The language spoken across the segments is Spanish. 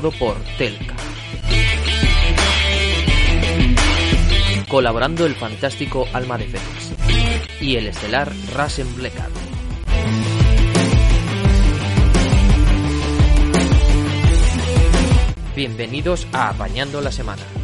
por Telka. Colaborando el fantástico Alma de Fénix y el estelar Rasen. Bienvenidos a Apañando la Semana.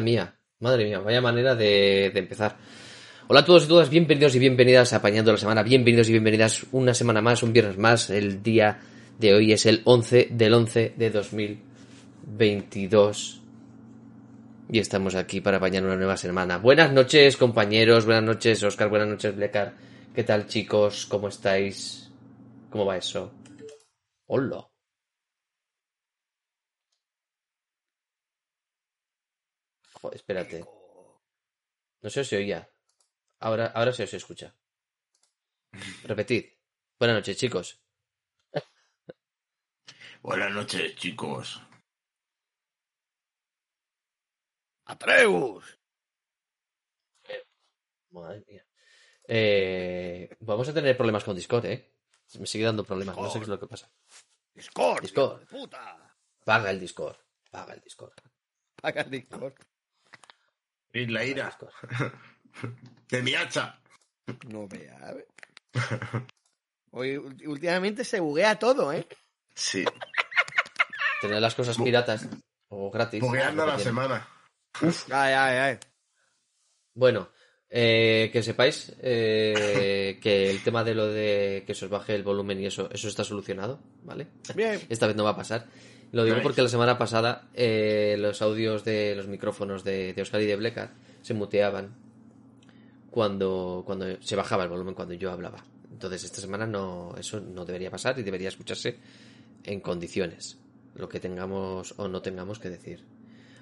Madre mía, madre mía, vaya manera de, empezar. Hola a todos y todas, bienvenidos y bienvenidas a Apañando la Semana, bienvenidos y bienvenidas una semana más, un viernes más. El día de hoy es el 11 del 11 de 2022 y estamos aquí para apañar una nueva semana. Buenas noches compañeros, buenas noches Oscar, buenas noches Blecar. ¿Qué tal chicos? ¿Cómo estáis? ¿Cómo va eso? Hola. Joder, espérate. No se os oía. Ahora, ahora se os escucha. Repetid. Buenas noches, chicos. Buenas noches, chicos. Atreus. Madre mía. Eh, vamos a tener problemas con Discord, ¿eh? Me sigue dando problemas, no sé qué es lo que pasa. Discord. Discord. puta. Paga el Discord. Paga el Discord. Paga el Discord. Y la ira de mi hacha. No vea. a ver. Hoy, últimamente se buguea todo, ¿eh? Sí, Tener las cosas piratas o gratis. bugueando la semana. Ay, ay, ay. Bueno, eh, que sepáis eh, que el tema de lo de que se os baje el volumen y eso, eso está solucionado, ¿vale? Bien. Esta vez no va a pasar. Lo digo Nice. porque la semana pasada eh, los audios de los micrófonos de, de Oscar y de Bleca se muteaban cuando, cuando se bajaba el volumen cuando yo hablaba. Entonces esta semana no, eso no debería pasar y debería escucharse en condiciones, lo que tengamos o no tengamos que decir.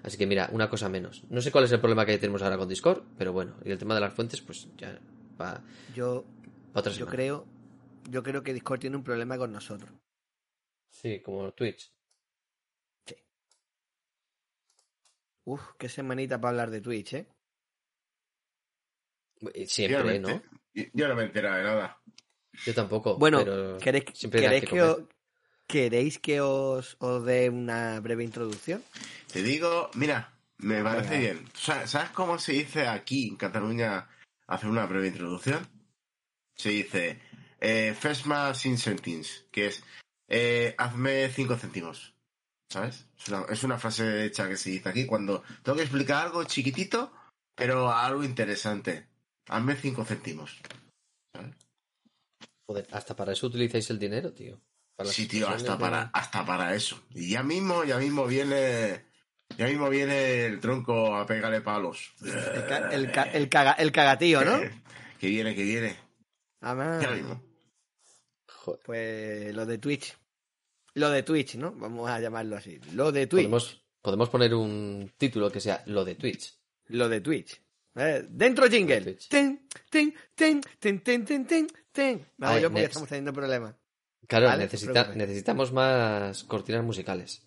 Así que mira, una cosa menos. No sé cuál es el problema que tenemos ahora con Discord, pero bueno, y el tema de las fuentes, pues ya va Yo, pa' otra yo creo, yo creo que Discord tiene un problema con nosotros. Sí, como Twitch. Uf, qué semanita para hablar de Twitch, ¿eh? Yo no, Siempre, ¿no? yo no me he enterado de nada. Yo tampoco. Bueno, pero ¿queréis, queréis que os, ¿queréis que os, os dé una breve introducción? Te digo, mira, me parece Venga. bien. Sa- ¿Sabes cómo se dice aquí en Cataluña hacer una breve introducción? Se dice eh, Fesma sin sentence, que es eh, hazme cinco céntimos. ¿Sabes? Es una, es una frase hecha que se dice aquí cuando tengo que explicar algo chiquitito, pero algo interesante. Hazme cinco céntimos. ¿Sabes? Joder, hasta para eso utilizáis el dinero, tío. Para Sí, tío, hasta para, de- hasta para eso. Y ya mismo, ya mismo viene. Ya mismo viene el tronco a pegarle palos. El, ca- el, ca- el caga- el cagatío, ¿no? Que viene, que viene. Además, Ya mismo. Joder. pues lo de Twitch. Lo de Twitch, ¿no? Vamos a llamarlo así. Lo de Twitch. Podemos, podemos poner un título que sea lo de Twitch. Lo de Twitch. Eh, dentro jingle. Ten, ten, ten, ten, ten, ten, ten, ten. Hago Ay, yo porque estamos teniendo problemas. Claro, Vale, necesita- necesitamos más cortinas musicales.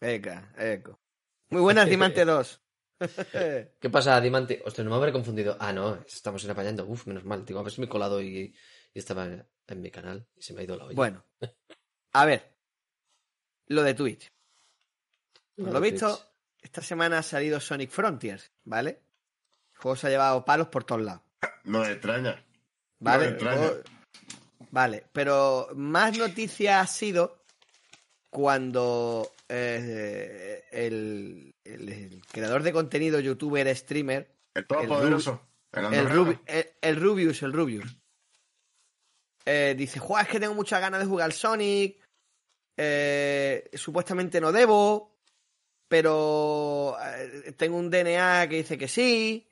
Venga, eco. Muy buenas, Dimante 2. ¿Qué pasa, Dimante? Ostras, no me habré confundido. Ah, no, estamos en apañando. Uf, menos mal. Digo, a ver si me he colado y, y estaba en mi canal y se me ha ido la olla. bueno, a ver. Lo de Twitch. Por Lo visto, Twitch. esta semana ha salido Sonic Frontiers, ¿vale? El juego se ha llevado palos por todos lados. No me extraña. Vale, No me extraña. juego- vale, pero más noticia ha sido cuando eh, el, el- el creador de contenido, youtuber, streamer, El todopoderoso. El, el. Rubi- el, el Rubius, el Rubius, eh, dice, Juan, es que tengo muchas ganas de jugar Sonic, eh, supuestamente no debo, pero eh, tengo un DNA que dice que sí,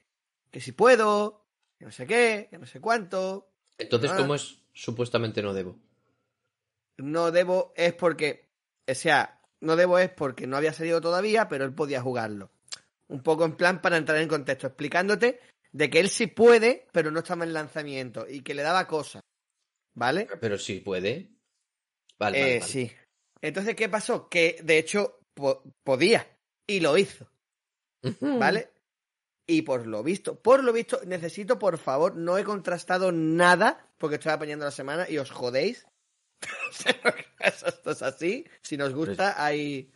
que sí puedo, que no sé qué, que no sé cuánto. Entonces, Ah. ¿cómo es supuestamente no debo? no debo es porque, o sea, no debo es porque no había salido todavía, pero él podía jugarlo. Un poco en plan para entrar en contexto, explicándote de que él sí puede, pero no estaba en lanzamiento y que le daba cosas. ¿Vale? Pero sí puede. Vale, Eh, vale, vale. Sí. Entonces, ¿qué pasó? Que de hecho po- podía y lo hizo. ¿Vale? Y por lo visto, por lo visto, necesito, por favor, no he contrastado nada porque estoy apañando la semana y os jodéis. Esto es así. Si nos gusta, hay.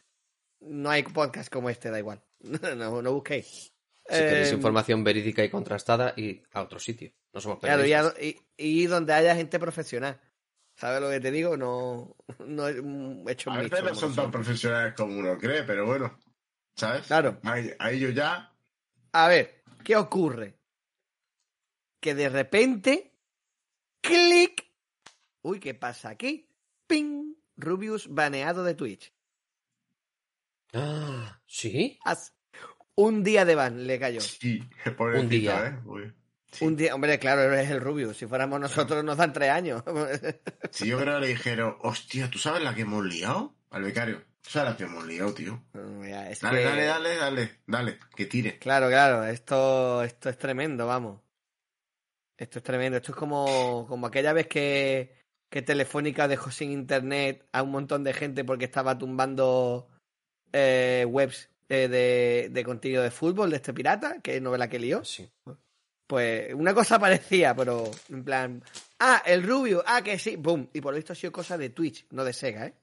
No hay podcast como este, da igual. No, no busquéis. Si queréis Eh, información verídica y contrastada, y a otro sitio. No somos periodistas. y donde haya gente profesional. ¿Sabes lo que te digo? No, no he hecho A veces no como son tan profesionales como uno cree, pero bueno. ¿Sabes? Claro. A, ellos ya. A ver, ¿qué ocurre? Que de repente, clic. Uy, ¿qué pasa aquí? Ping. Rubius baneado de Twitch. Ah, ¿Sí? Un día de ban le cayó. Sí, pobrecito, Un día. ¿eh? Uy. Sí. Un día, hombre, claro, es el Rubius. Si fuéramos nosotros nos dan tres años. Si yo creo que le dijeron, hostia, ¿tú sabes la que hemos liado? Al becario. ¿Tú sabes la que hemos liado, tío? Dale, que- dale, dale, dale, dale, que tire. Claro, claro, esto, esto es tremendo, vamos. Esto es tremendo. Esto es como, como aquella vez que, que Telefónica dejó sin internet a un montón de gente porque estaba tumbando eh, webs eh, de, de contenido de fútbol de este pirata, que no ve la que lió. Sí. Pues una cosa parecía, pero en plan, ah, el Rubio, ah, que sí, boom. Y por lo visto ha sido cosa de Twitch, no de Sega, ¿eh?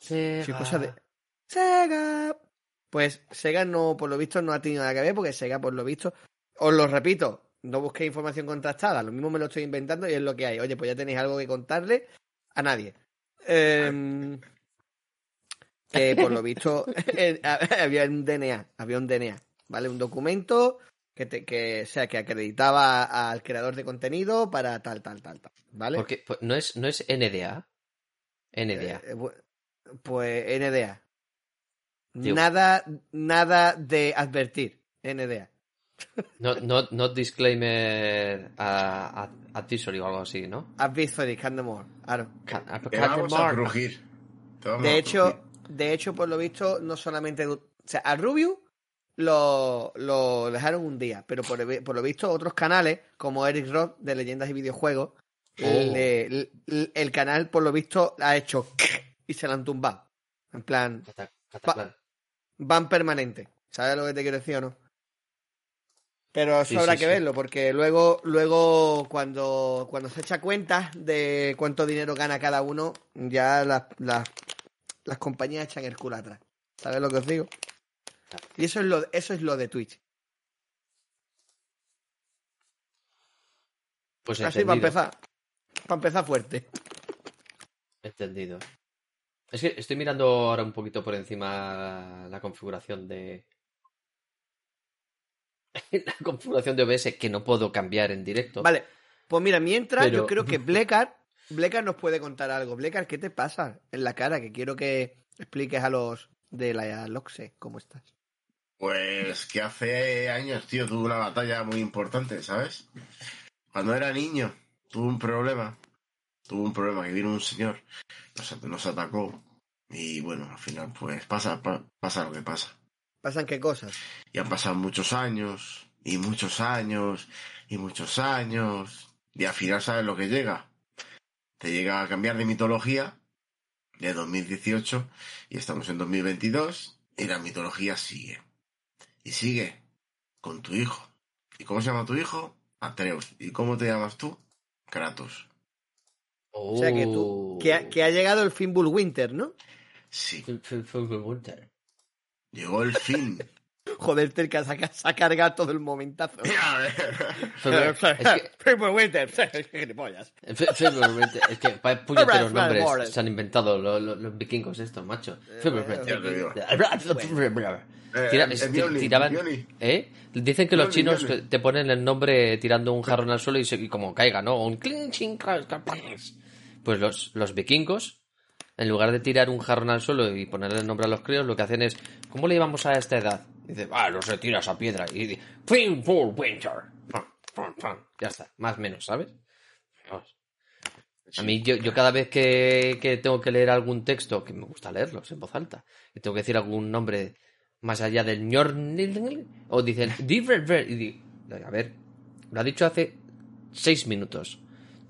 Ha sido cosa de Sega. Pues Sega no, por lo visto, no ha tenido nada que ver, porque Sega, por lo visto, os lo repito, no busquéis información contrastada, lo mismo me lo estoy inventando y es lo que hay. Oye, pues ya tenéis algo que contarle a nadie. Em, por lo visto eh, había un DNA, había un DNA, ¿vale? Un documento que, te- que, o sea, que acreditaba al creador de contenido para tal, tal, tal, tal, ¿vale? Porque pues, no es, no es NDA. NDA. Eh, bu- pues NDA. Tío. Nada, nada de advertir. NDA. No, no, no disclaimer a, a, advisory o algo así, ¿no? Advisory, Candemore. Claro. Ca- a- Te vamos a crujir. Te vamos De a hecho, crujir. de hecho, por lo visto, no solamente. O sea, a Rubio lo, lo dejaron un día, pero por, por lo visto, otros canales, como Eric Rock de Leyendas y Videojuegos, Oh. le- el canal, por lo visto, ha hecho y se lo han tumbado. En plan, Cata- cataplan. van permanente. ¿Sabes lo que te quiero decir o no? Pero eso Sí, habrá sí, que sí. verlo, porque luego, luego cuando, cuando se echa cuenta de cuánto dinero gana cada uno, ya las, las, las compañías echan el culo atrás. ¿Sabes lo que os digo? Y eso es lo, eso es lo de Twitch. Pues Así para entendido. empezar. Para empezar fuerte. Entendido. Es que estoy mirando ahora un poquito por encima la configuración de. la configuración de OBS que no puedo cambiar en directo. Vale, pues mira, mientras Pero- yo creo que Blecar, Blecar nos puede contar algo. Blecar, ¿qué te pasa en la cara? Que quiero que expliques a los de la Loxe cómo estás. Pues que hace años, tío, tuve una batalla muy importante, ¿sabes? Cuando era niño, tuve un problema. Tuve un problema que vino un señor, nos, nos atacó. Y bueno, al final, pues pasa, pa- pasa lo que pasa. ¿Pasan qué cosas? Y han pasado muchos años y muchos años, y muchos años, y al final sabes lo que llega. Te llega a cambiar de mitología de 2018 y estamos en 2022 y la mitología sigue. Y sigue con tu hijo. ¿Y cómo se llama tu hijo? Atreus. ¿Y cómo te llamas tú? Kratos. O sea que tú, que ha, que ha llegado el Fimbul Winter, ¿no? Sí, Winter. llegó el fin. Joder, te que se ha- se ha cargado todo el momentazo. A ver. Es que, Fimbul Winter. February, es que vaya puñeteros nombres se han inventado los, los, los vikingos estos, macho. Eh, Tira- eh, Mioni, tiraban. ¿eh? Dicen que los chinos te ponen el nombre tirando un jarrón al suelo y, se- y como caiga, ¿no? Un clink, ching. Pues los, los vikingos, en lugar de tirar un jarrón al suelo y ponerle el nombre a los críos, lo que hacen es, ¿cómo le llevamos a esta edad? Dice, ah, no se tira esa piedra. Y dice, Fin for Winter. Ya está, más o menos, ¿sabes? A mí, yo, yo cada vez que, que tengo que leer algún texto, que me gusta leerlos en voz alta, y tengo que decir algún nombre más allá del ñor, o dicen, a ver, lo ha dicho hace seis minutos.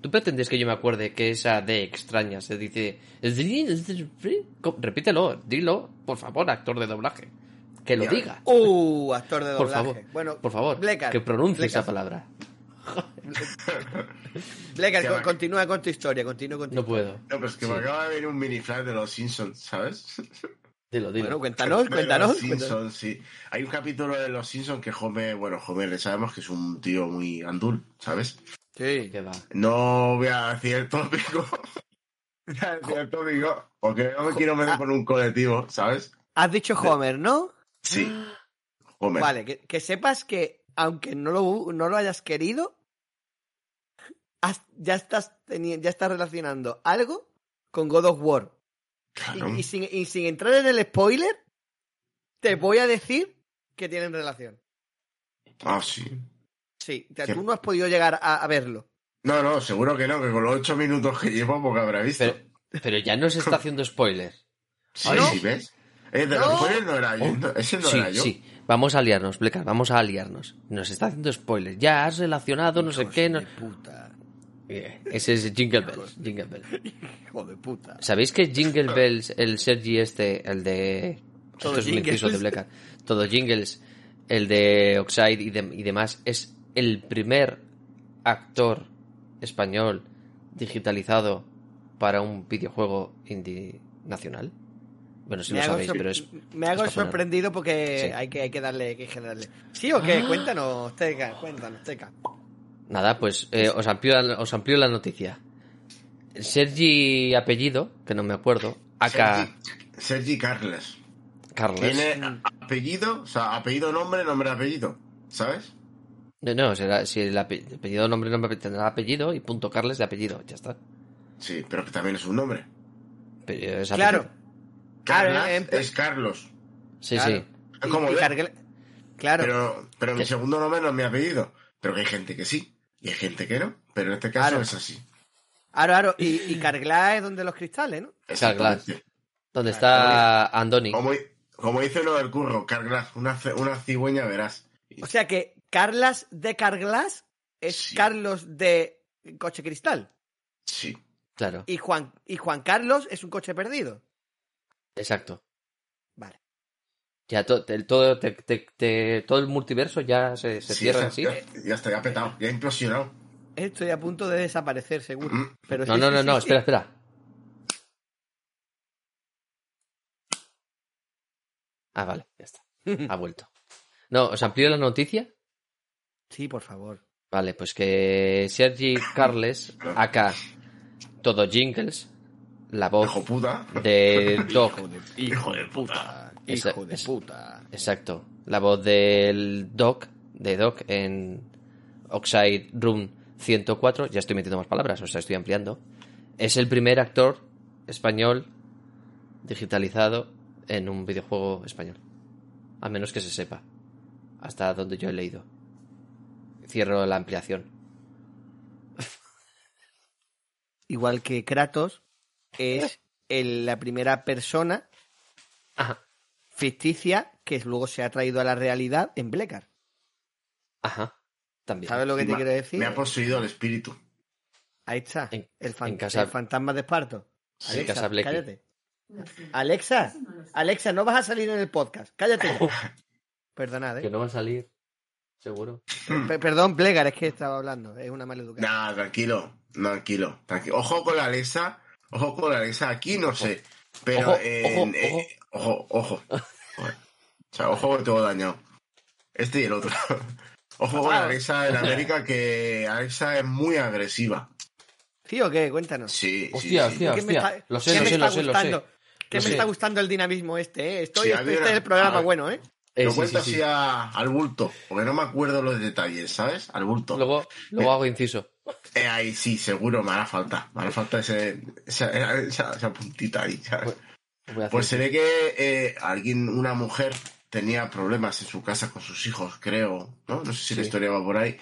¿Tú pretendes que yo me acuerde que esa D extraña se dice, repítelo, dilo, por favor, actor de doblaje, que lo diga, Uh, actor de por doblaje. favor, Bueno, por favor, Blecar, que pronuncie Blecar, esa palabra. Blecar, con- continúa con tu historia, continúa con tu No puedo. No, pues que Sí. me acaba de venir un mini flash de los Simpsons, ¿sabes? Dilo, dilo. Bueno, cuéntanos, cuéntanos. Los cuéntanos. Simpsons, sí. Hay un capítulo de los Simpsons que Homer, bueno, Homer le sabemos que es un tío muy andul, ¿sabes? Sí. que va. No voy a decir el tópico. voy a decir el tópico, porque no me quiero Ah. meter con un colectivo, ¿sabes? Has dicho Homer, ¿no? Sí. Homer. Vale, que, que sepas que aunque no lo, no lo hayas querido, has- ya estás ya estás relacionando algo con God of War. Y, Claro. y sin, y sin entrar en el spoiler, te voy a decir que tienen relación. Ah, sí. Sí, o sea, ¿Qué? tú no has podido llegar a, a verlo. No, no, seguro que no, que con los ocho minutos que llevo, porque habrá visto. Pero, pero ya no se está haciendo spoiler. sí, ¿Ah, no? sí, ¿ves? Eh, de No. los spoilers no era yo. no, ese no sí, era yo. sí. Vamos a liarnos, Blecar, vamos a liarnos. Nos está haciendo spoiler. Ya has relacionado no sé qué. no- de puta. Eh, Ese es Jingle Bells. Jingle Bells. Hijo de puta. ¿Sabéis que Jingle Bells, el Sergi este, el de... Todo Esto es un jingles. inciso de Blecar. Todo Jingles, el de Oxide y, de- y demás, es el primer actor español digitalizado para un videojuego indie nacional? Bueno, si me lo hago, sabéis, pero es... me hago sorprendido porque Sí. hay, que, hay que darle, hay que darle. ¿Sí o qué? Ah. Cuéntanos, Teca, cuéntanos, Teca. Nada, pues eh, os, amplío, la- os amplío la noticia. Sergi apellido, que no me acuerdo, acá Sergi, Sergi Carles. Carles. Tiene apellido, o sea, apellido, nombre, nombre, apellido. ¿Sabes? No, no, será, si el ape- apellido, nombre, nombre tendrá apellido y punto Carles de apellido, ya está. Sí, pero que también es un nombre. Pero es Claro. apellido. Claro, Carlas en- es Carlos. Sí, Claro. sí. Como Claro. Pero, pero mi segundo nombre no es mi apellido. Pero que hay gente que sí. Y hay gente que no. Pero en este caso Claro. es así. Aro, aro. Y, y Carglass es donde los cristales, ¿no? Exactamente. ¿Dónde está Andoni? Como, como dice lo del curro, Carglass, una, una cigüeña verás. O sea que Carlas de Carglass es Sí. Carlos de Coche Cristal. Sí. Claro, Y Juan, y Juan Carlos es un coche perdido. Exacto. Vale. Ya to- el- todo, te- te- te- todo el multiverso ya se, se Sí, cierra ya, en sí. ya, ya está, ya ha petado, ya implosionado. Estoy a punto de desaparecer, seguro. Mm. Pero No, sí, no, no, sí, no, sí. espera, espera. Ah, vale, ya está. Ha vuelto. No, ¿os amplío la noticia? Sí, por favor. Vale, pues que Sergi Carles, acá, todo jingles, la voz Hijo puta. de Doc, Hijo de puta. Esa- Hijo de es- puta. exacto, la voz del Doc, de Doc en Oxide Room 104, ya estoy metiendo más palabras, o sea, estoy ampliando, es el primer actor español digitalizado en un videojuego español. A menos que se sepa. Hasta donde yo he leído. Cierro la ampliación. Igual que Kratos es el- la primera persona Ajá. ficticia que luego se ha traído a la realidad en Blecar. Ajá, también. ¿Sabes lo que te quiero decir? Me ha poseído el espíritu. Ahí está. En- el, fan- en casa- el fantasma de Esparto. Sí, Alexa, casa Blecky. cállate. Alexa, Alexa, no vas a salir en el podcast. Cállate. Perdonad, Que ¿eh? no va a salir, seguro. Pe- perdón, Plegar, es que estaba hablando. Es una maleducación. Nah, tranquilo, tranquilo, tranquilo. Ojo con la Alexa, ojo con la Alexa, aquí no sé, pero Ojo, en- ojo, eh, ojo, ojo. Joder. O sea, ojo que tengo dañado. Este y el otro. Ojo con la Alexa en América, que Alexa es muy agresiva. ¿Sí o qué? Cuéntanos. Sí, Hostia, sí. hostia, ¿Qué me hostia. está- Lo sé, qué lo me sé, está lo sé, lo sé. gustando? Que Lo me sé. está gustando el dinamismo este, ¿eh? Estoy, Sí, este es el programa ah, bueno, ¿eh? Eh, Lo sí, cuento sí, así sí. a- al bulto, porque no me acuerdo los detalles, ¿sabes? Al bulto. Luego, luego hago inciso. Eh, ahí sí, seguro, me hará falta. Me hará falta ese, esa, esa- esa puntita ahí, ¿sabes? Pues se ve que eh, alguien, una mujer, tenía problemas en su casa con sus hijos, creo, ¿no? No sé si la historia va por ahí.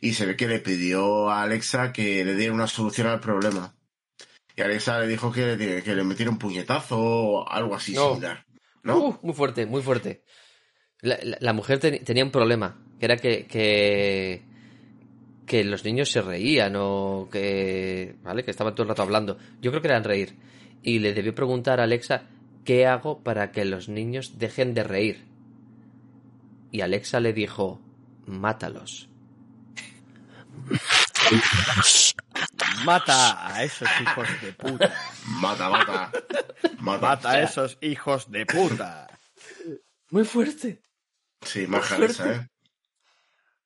Y se ve que le pidió a Alexa que le diera una solución al problema. Y Alexa le dijo que, le- que le metiera un puñetazo o algo así No. similar. ¿No? Uh, muy fuerte, muy fuerte. La, la- la mujer tenía un problema, que era que, que, que los niños se reían o que, ¿vale? Que estaban todo el rato hablando. Yo creo que eran reír. Y le debió preguntar a Alexa, ¿qué hago para que los niños dejen de reír? Y Alexa le dijo, mátalos. Mata a esos hijos de puta. Mata, mata. Mata. Mata a esos hijos de puta. Muy fuerte. Sí, más Fuerte. Alexa, ¿eh?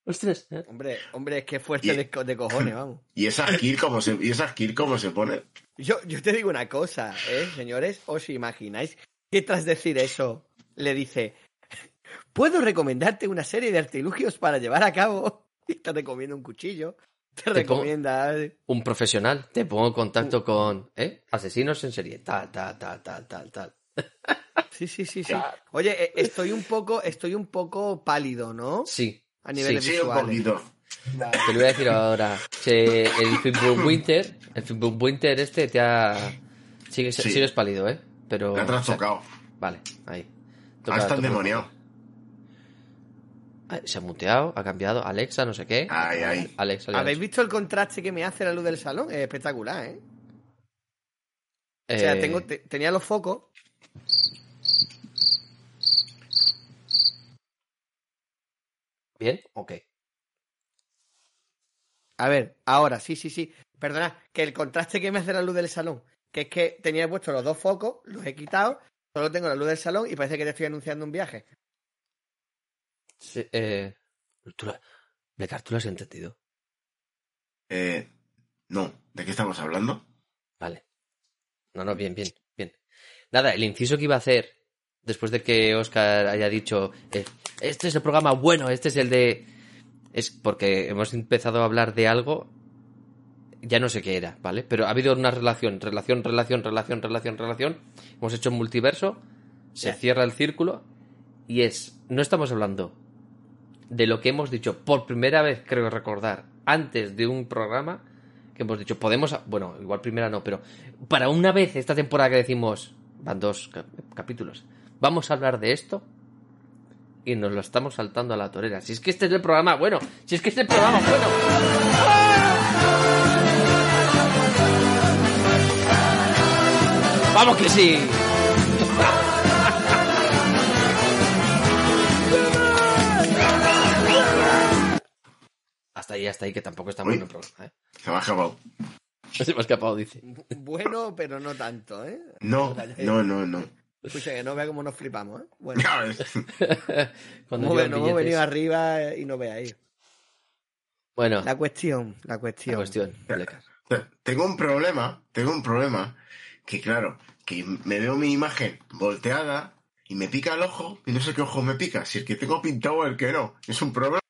Ostras. ¿eh? Hombre, hombre, es que fuerte Y- de, co- de cojones, vamos. ¿Y esa skill cómo se, y esa skill cómo se pone? Yo, yo te digo una cosa, ¿eh, señores? ¿Os imagináis que tras decir eso le dice, puedo recomendarte una serie de artilugios para llevar a cabo? Y te recomienda un cuchillo, te, pongo- recomienda... Un profesional. Te pongo en contacto con, ¿eh? Asesinos en serie. Tal, tal, tal, tal, tal, tal. Sí, sí, sí, sí. Oye, eh, estoy un poco, estoy un poco pálido, ¿no? Sí. A nivel sí. Sí, un poquito. Te lo voy a decir ahora. El Film Winter, el Winter este te ha. Sigues, Sí. sigues pálido, ¿eh? Pero. Me ha o sea, trastocado. vale, ahí. Ah, Toca- está toca- endemoniado. Ah, Se ha muteado, ha cambiado. Alexa, no sé qué. Ay, ay. Alexa. le ha ¿Habéis visto el contraste que me hace la luz del salón? Es espectacular, ¿eh? O sea, Eh, tengo, te- tenía los focos. ¿Bien? Ok. A ver, ahora, sí, sí, sí. Perdona, que el contraste que me hace la luz del salón, que es que tenía puesto los dos focos, los he quitado, solo tengo la luz del salón y parece que te estoy anunciando un viaje. Sí, eh, ¿tú lo, Blecar, ¿tú lo has entendido? Eh, no, ¿de qué estamos hablando? Vale. No, no, bien, bien, bien. Nada, el inciso que iba a hacer, después de que Oscar haya dicho, eh, este es el programa bueno, este es el de... Es porque hemos empezado a hablar de algo, ya no sé qué era, ¿vale? Pero ha habido una relación, relación, relación, relación, relación, relación. Hemos hecho un multiverso, se cierra el círculo y es, no estamos hablando de lo que hemos dicho por primera vez, creo recordar, antes de un programa, que hemos dicho, podemos, bueno, igual primera no, pero para una vez esta temporada que decimos, van dos cap- capítulos, vamos a hablar de esto y nos lo estamos saltando a la torera. Si es que este es el programa bueno, si es que este es el programa bueno. ¡Vamos que sí! Hasta ahí, hasta ahí, que tampoco está Uy. bueno el programa, ¿eh? Se me ha escapado. Se me ha escapado, dice. Bueno, pero no tanto, ¿eh? No, no, no, no. Escucha, que no vea cómo nos flipamos, ¿eh? Bueno. Cuando nos hemos billetes. venido arriba y no veáis. Bueno, La cuestión, la la cuestión. cuestión, Blecar. Tengo un problema, tengo un problema, que claro, que me veo mi imagen volteada y me pica el ojo y no sé qué ojo me pica, si el que tengo pintado o el que no. Es un problema,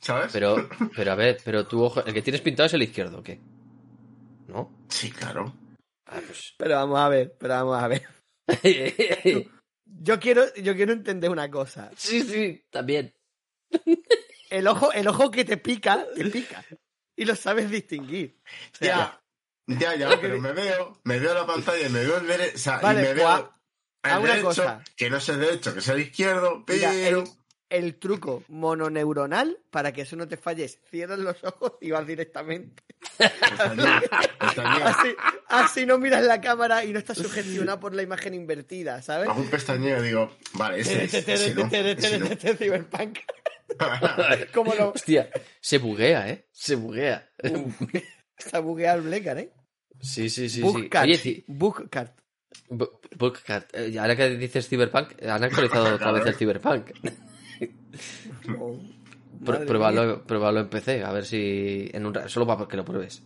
¿sabes? Pero, pero a ver, pero tu ojo, el que tienes pintado es el izquierdo, ¿o qué? ¿No? Sí, claro. Ah, pues. Pero vamos a ver, pero vamos a ver. Yo quiero, yo quiero entender una cosa. sí, sí, también. El ojo, el ojo que te pica, te pica. Y lo sabes distinguir. O sea, Ya, ya, ya, pero me veo, me veo la pantalla y me veo el derecho, o sea, Vale, y me veo el una derecho, cosa. que no es el derecho, que es el izquierdo, pero... el truco mononeuronal para que eso no te falles. Cierras los ojos y vas directamente. Pestañeo, pestañeo. Así, así no miras la cámara y no estás sugestionado por la imagen invertida, ¿sabes? Hago un pestañeo y digo, vale, ese es. ese no, ese no. Cyberpunk. Como lo... Hostia, se buguea, ¿eh? Se buguea. Está bugueado el Blecar, ¿eh? Sí, sí, sí. sí. Bookcart. Sí, Bookcart. Bookcat. Eh, Ahora que dices Cyberpunk, han actualizado otra vez el Cyberpunk. Oh, pruébalo, pruébalo en PC, a ver si. En un, solo para que lo pruebes.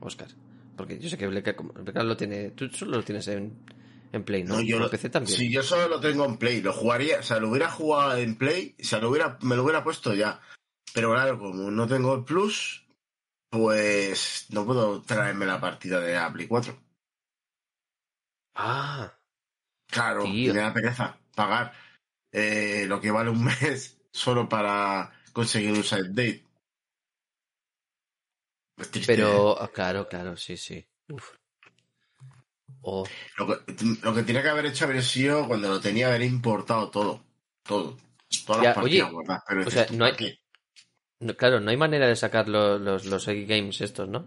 Oscar. Porque yo sé que Bleca lo tiene. Tú solo lo tienes en, en Play, ¿no? No, yo en lo- PC también. Si yo solo lo tengo en Play, lo jugaría, o sea, lo hubiera jugado en Play, o sea, lo hubiera, me lo hubiera puesto ya. Pero claro, como no tengo el Plus, pues no puedo traerme la partida de Apple 4. Ah, Claro, Tío. me da pereza pagar eh, lo que vale un mes solo para conseguir un side date. Es triste, ¿eh? pero. ah, Claro, claro, sí, sí. Uf. Oh, Lo que, lo que tenía que haber hecho habría sido cuando lo tenía haber importado todo. Todo. Todas Ya, las partidas oye, guardadas, pero o sea, no hay- claro, no hay manera de sacar lo- los, los Egg Games estos, ¿no?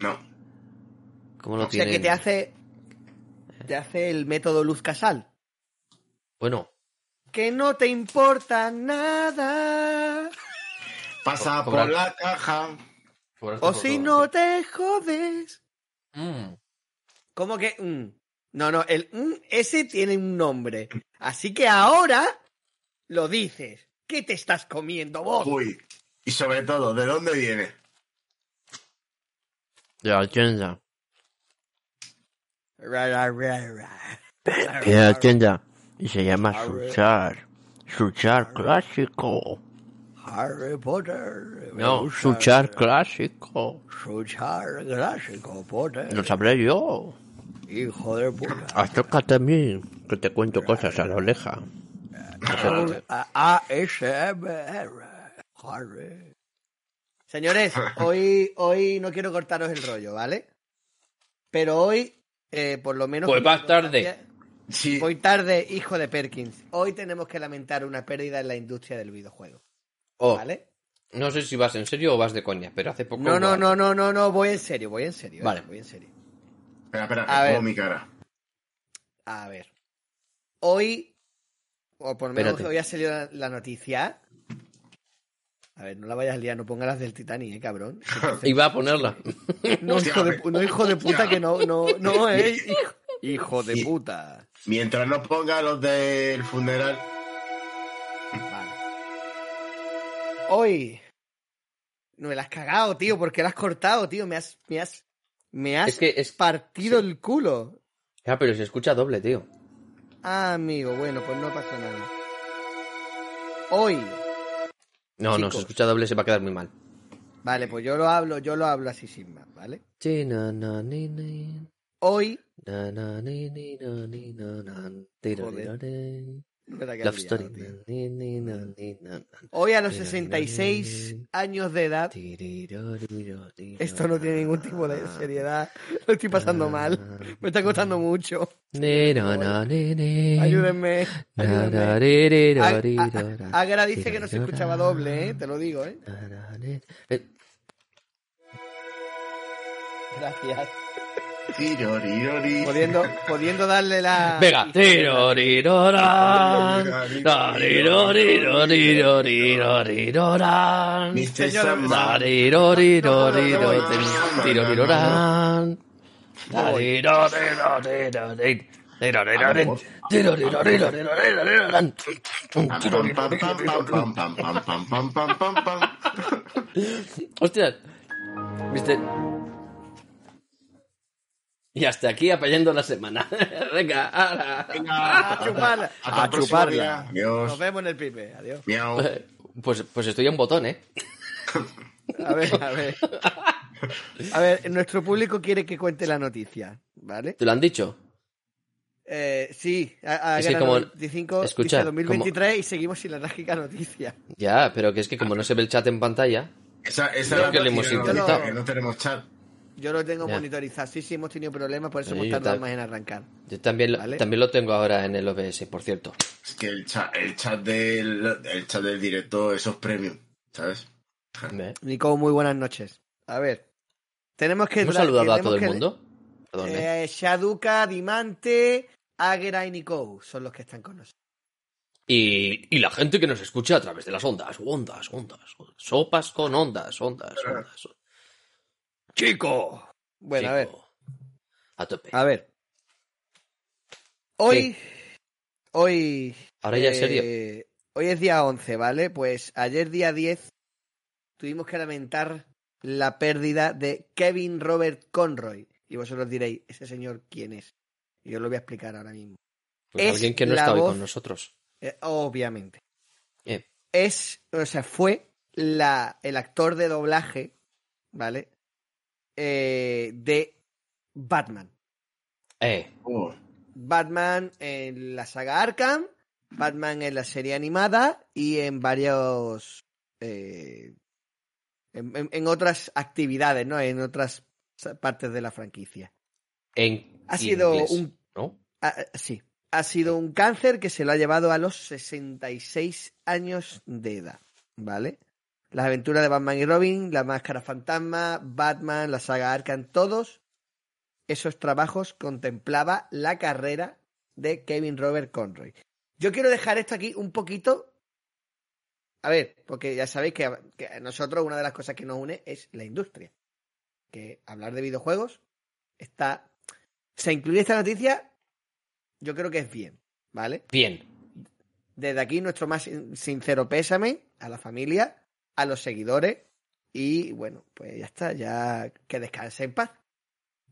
No. ¿Cómo lo O sea tienen? que te hace. Te hace el método luz casal. Bueno, Que no te importa nada. Pasa por la caja. O si no te jodes. Mm. ¿Cómo que? mm? No, no, el mm, ese tiene un nombre. Así que ahora lo dices. ¿Qué te estás comiendo vos? Uy. Y sobre todo, ¿de dónde viene? De la tienda. Ra, ra, ra, ra. De tienda. Y se llama Suchar. Suchar clásico. Harry Potter. No. Suchar clásico. Suchar clásico, Potter. Lo sabré yo. Hijo de puta. Acércate a mí, que te cuento cosas a la oreja. A- ASMR. Harry. Señores, hoy, hoy no quiero cortaros el rollo, ¿vale? Pero hoy, eh, por lo menos... Pues vas tarde. Sí. Voy tarde, hijo de Perkins. Hoy tenemos que lamentar una pérdida en la industria del videojuego, Oh, ¿vale? no sé si vas en serio o vas de coña, pero hace poco... No, no, no, no, no, no, voy en serio, voy en serio. eh, Vale. Voy en serio. Espera, espera, A ver. mi cara. A ver. Hoy, o por lo menos Espérate. hoy ha salido la, la noticia. A ver, no la vayas a liar, no pongas las del Titanic, eh, cabrón. Iba a ponerla. No, hijo de, pu- no, hijo de puta, que no, no, no, eh. Hijo, hijo de Sí. puta. Mientras no ponga los del funeral. Vale. Hoy. No me la has cagado, tío. ¿Por qué la has cortado, tío? Me has. Me has. Me has Es que es... partido el culo. Ya, pero se escucha doble, tío. Ah, amigo, bueno, pues no pasa nada. Hoy. No, no, Chicos. se escucha doble, se va a quedar muy mal. Vale, pues yo lo hablo, yo lo hablo así sin más, ¿vale? Chi, na, na, ni, ni hoy. Love Story. Hoy a los 66 años de edad. Esto no tiene ningún tipo de seriedad. Lo estoy pasando mal. Me está costando mucho. Ayúdenme. ayúdenme. Dice que no se escuchaba doble, ¿eh? te lo digo. ¿eh? Gracias. Pudiendo, pudiendo darle la... Venga, tiro, riro, Y hasta aquí apoyando la semana. Venga, ahora. A chuparla. Hasta A próximo chuparla. Adiós. Nos vemos en el pipe. Adiós. Miau. Pues, pues estoy a un botón, ¿eh? A ver, a ver. A ver, nuestro público quiere que cuente la noticia, ¿vale? ¿Te lo han dicho? Eh, sí, a, a Es que como- 95 escucha, dice 2023 y seguimos sin la trágica noticia. Ya, pero que es que como no se ve el chat en pantalla. Esa, esa es que la le hemos intentado. que no tenemos chat. Yo lo tengo Ya. monitorizado. Sí, sí, hemos tenido problemas, por eso hemos tardado más en arrancar. Yo también, lo- Vale. también lo tengo ahora en el OBS, por cierto. Es que el chat, el chat del el chat del directo, eso es premium, ¿sabes? ¿Ve? Nico, muy buenas noches. A ver, tenemos que... ¿Hemos saludado a tenemos todo el mundo? Perdón, ¿eh? Eh, Shaduka, Dimante, Águera y Nico son los que están con nosotros. Y, y la gente que nos escucha a través de las ondas, ondas, ondas, sopas con ondas, ondas, ondas. ¡Chico! Bueno, a ver. A tope. A ver. Hoy. Hoy. Ahora ya en serio. eh, Hoy es día 11, ¿vale? Pues ayer, día 10, tuvimos que lamentar la pérdida de Kevin Robert Conroy. Y vosotros diréis, ¿ese señor quién es? Y yo lo voy a explicar ahora mismo. Pues es alguien que no está hoy voz- con nosotros. Eh, obviamente. Eh, Es, o sea, fue la, el actor de doblaje, ¿vale? Eh, de Batman. eh, Batman en la saga Arkham, Batman en la serie animada y en varios. eh, en, en- en otras actividades, ¿no? En otras partes de la franquicia. en Ha sido inglés, un. ¿no? ah, sí. Ha sido un cáncer que se lo ha llevado a los 66 años de edad, ¿vale? Las aventuras de Batman y Robin, la máscara fantasma, Batman, la saga Arkham, todos esos trabajos contemplaba la carrera de Kevin Robert Conroy. Yo quiero dejar esto aquí un poquito. A ver, porque ya sabéis que, que a nosotros una de las cosas que nos une es la industria. Que hablar de videojuegos está. Se incluye esta noticia, yo creo que es bien, ¿vale? Bien. Desde aquí nuestro más sin- sincero pésame a la familia, a los seguidores y bueno, pues ya está, ya que descanse en paz.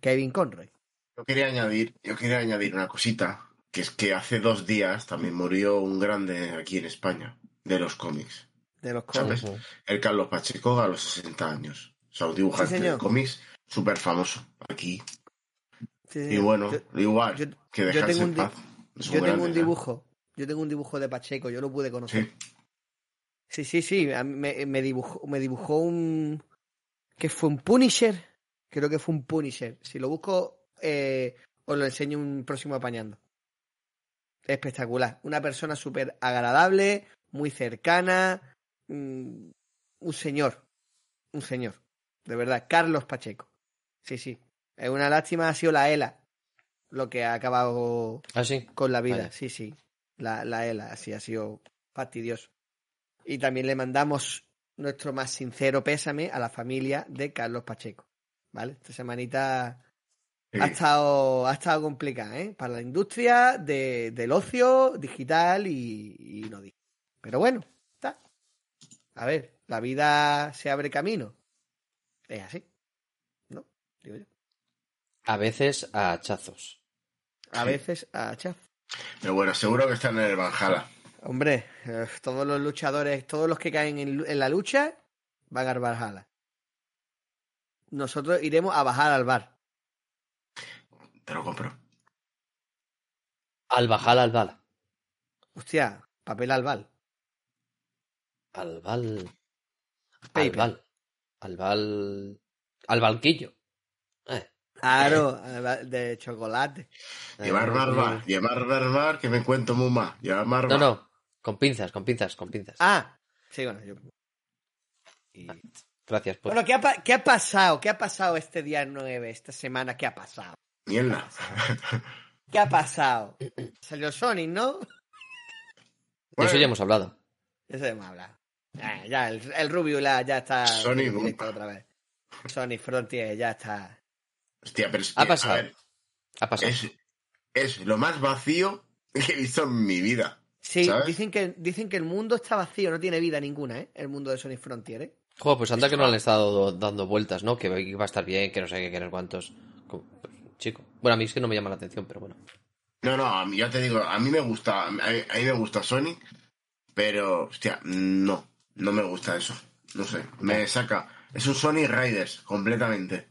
Kevin Conroy. yo quería añadir, yo quería añadir una cosita, que es que hace dos días también murió un grande aquí en España, de los cómics. De los ¿Sabes? cómics. El Carlos Pacheco a los 60 años. O sea, un dibujante Sí, de cómics súper famoso aquí. Sí, Y bueno, Yo- igual, yo- que yo dejarse tengo un en di- paz. Yo tengo un ¿eh? dibujo. Yo tengo un dibujo de Pacheco, yo lo pude conocer. Sí, Sí, sí, sí. a mí me, me dibujó, me dibujó un. que fue un Punisher. Creo que fue un Punisher. Si lo busco, eh, os lo enseño un próximo apañando. Espectacular. Una persona súper agradable, muy cercana. mm, un señor. Un señor. De verdad. Carlos Pacheco. Sí, sí. Es una lástima, ha sido la ELA lo que ha acabado Ah, sí. con la vida, sí, sí. La, la ELA, así ha sido fastidioso. Y también le mandamos nuestro más sincero pésame a la familia de Carlos Pacheco. ¿Vale? Esta semanita sí. ha estado, ha estado complicada, ¿eh? Para la industria de- del ocio digital y, y no digital. Pero bueno, está. A ver, la vida se abre camino. Es así. ¿No? Digo yo. A veces a hachazos. A Sí. veces a chaf. Pero bueno, seguro que están en el Valhalla. Hombre, eh, todos los luchadores, todos los que caen en, la lucha van al Valhalla. Nosotros iremos a bajar al bar. Te lo compro. Al Bajal al Bal. Hostia, papel al bal. Al Bal. Al. Bal. Al Bal. Al Balquillo. Eh. Claro, al bal de chocolate. Llevar Eh, barba, llevar barba, que me cuento muma. Llevar barba. No, no. Con pinzas, con pinzas, con pinzas. Ah, sí, bueno, yo. Y- Gracias por. Bueno, ¿qué ha, ¿qué ha pasado? ¿Qué ha pasado este día 9, esta semana? ¿Qué ha pasado? Mierda. ¿Qué ha pasado? Salió Sonic, ¿no? De eso ya hemos hablado. Eso hemos hablado. Ah, ya, el, el Rubio la- ya está Sonic otra vez. Sonic Frontier ya está. Hostia, pero es Ha que, pasado. a ver, Ha pasado. es, es lo más vacío que he visto en mi vida. Sí, ¿Sabes? dicen que, dicen que el mundo está vacío, no tiene vida ninguna, ¿eh? El mundo de Sonic Frontier, ¿eh? Joder, pues anda que no le han estado dando vueltas, ¿no? Que va a estar bien, que no sé qué, que no sé cuántos. Pues, chico. Bueno, a mí es que no me llama la atención, pero bueno. No, no, a mí, ya te digo, a mí me gusta, a mí, a mí me gusta Sonic, pero, hostia, no, no me gusta eso. No sé, me saca. Es un Sonic Riders, completamente.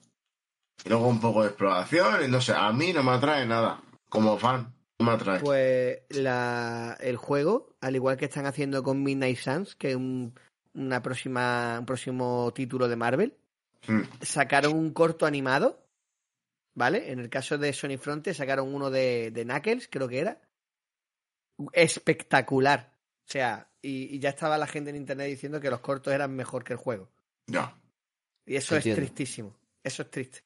Y luego un poco de exploración, y no sé, a mí no me atrae nada. Como fan, no me atrae. Pues la, el juego, al igual que están haciendo con Midnight Suns, que es un, una próxima, un próximo título de Marvel, Mm. sacaron un corto animado, ¿vale? En el caso de Sony Frontier sacaron uno de, de Knuckles, creo que era. Espectacular. O sea, y, y ya estaba la gente en internet diciendo que los cortos eran mejor que el juego. Ya. Y eso Entiendo. es tristísimo. Eso es triste.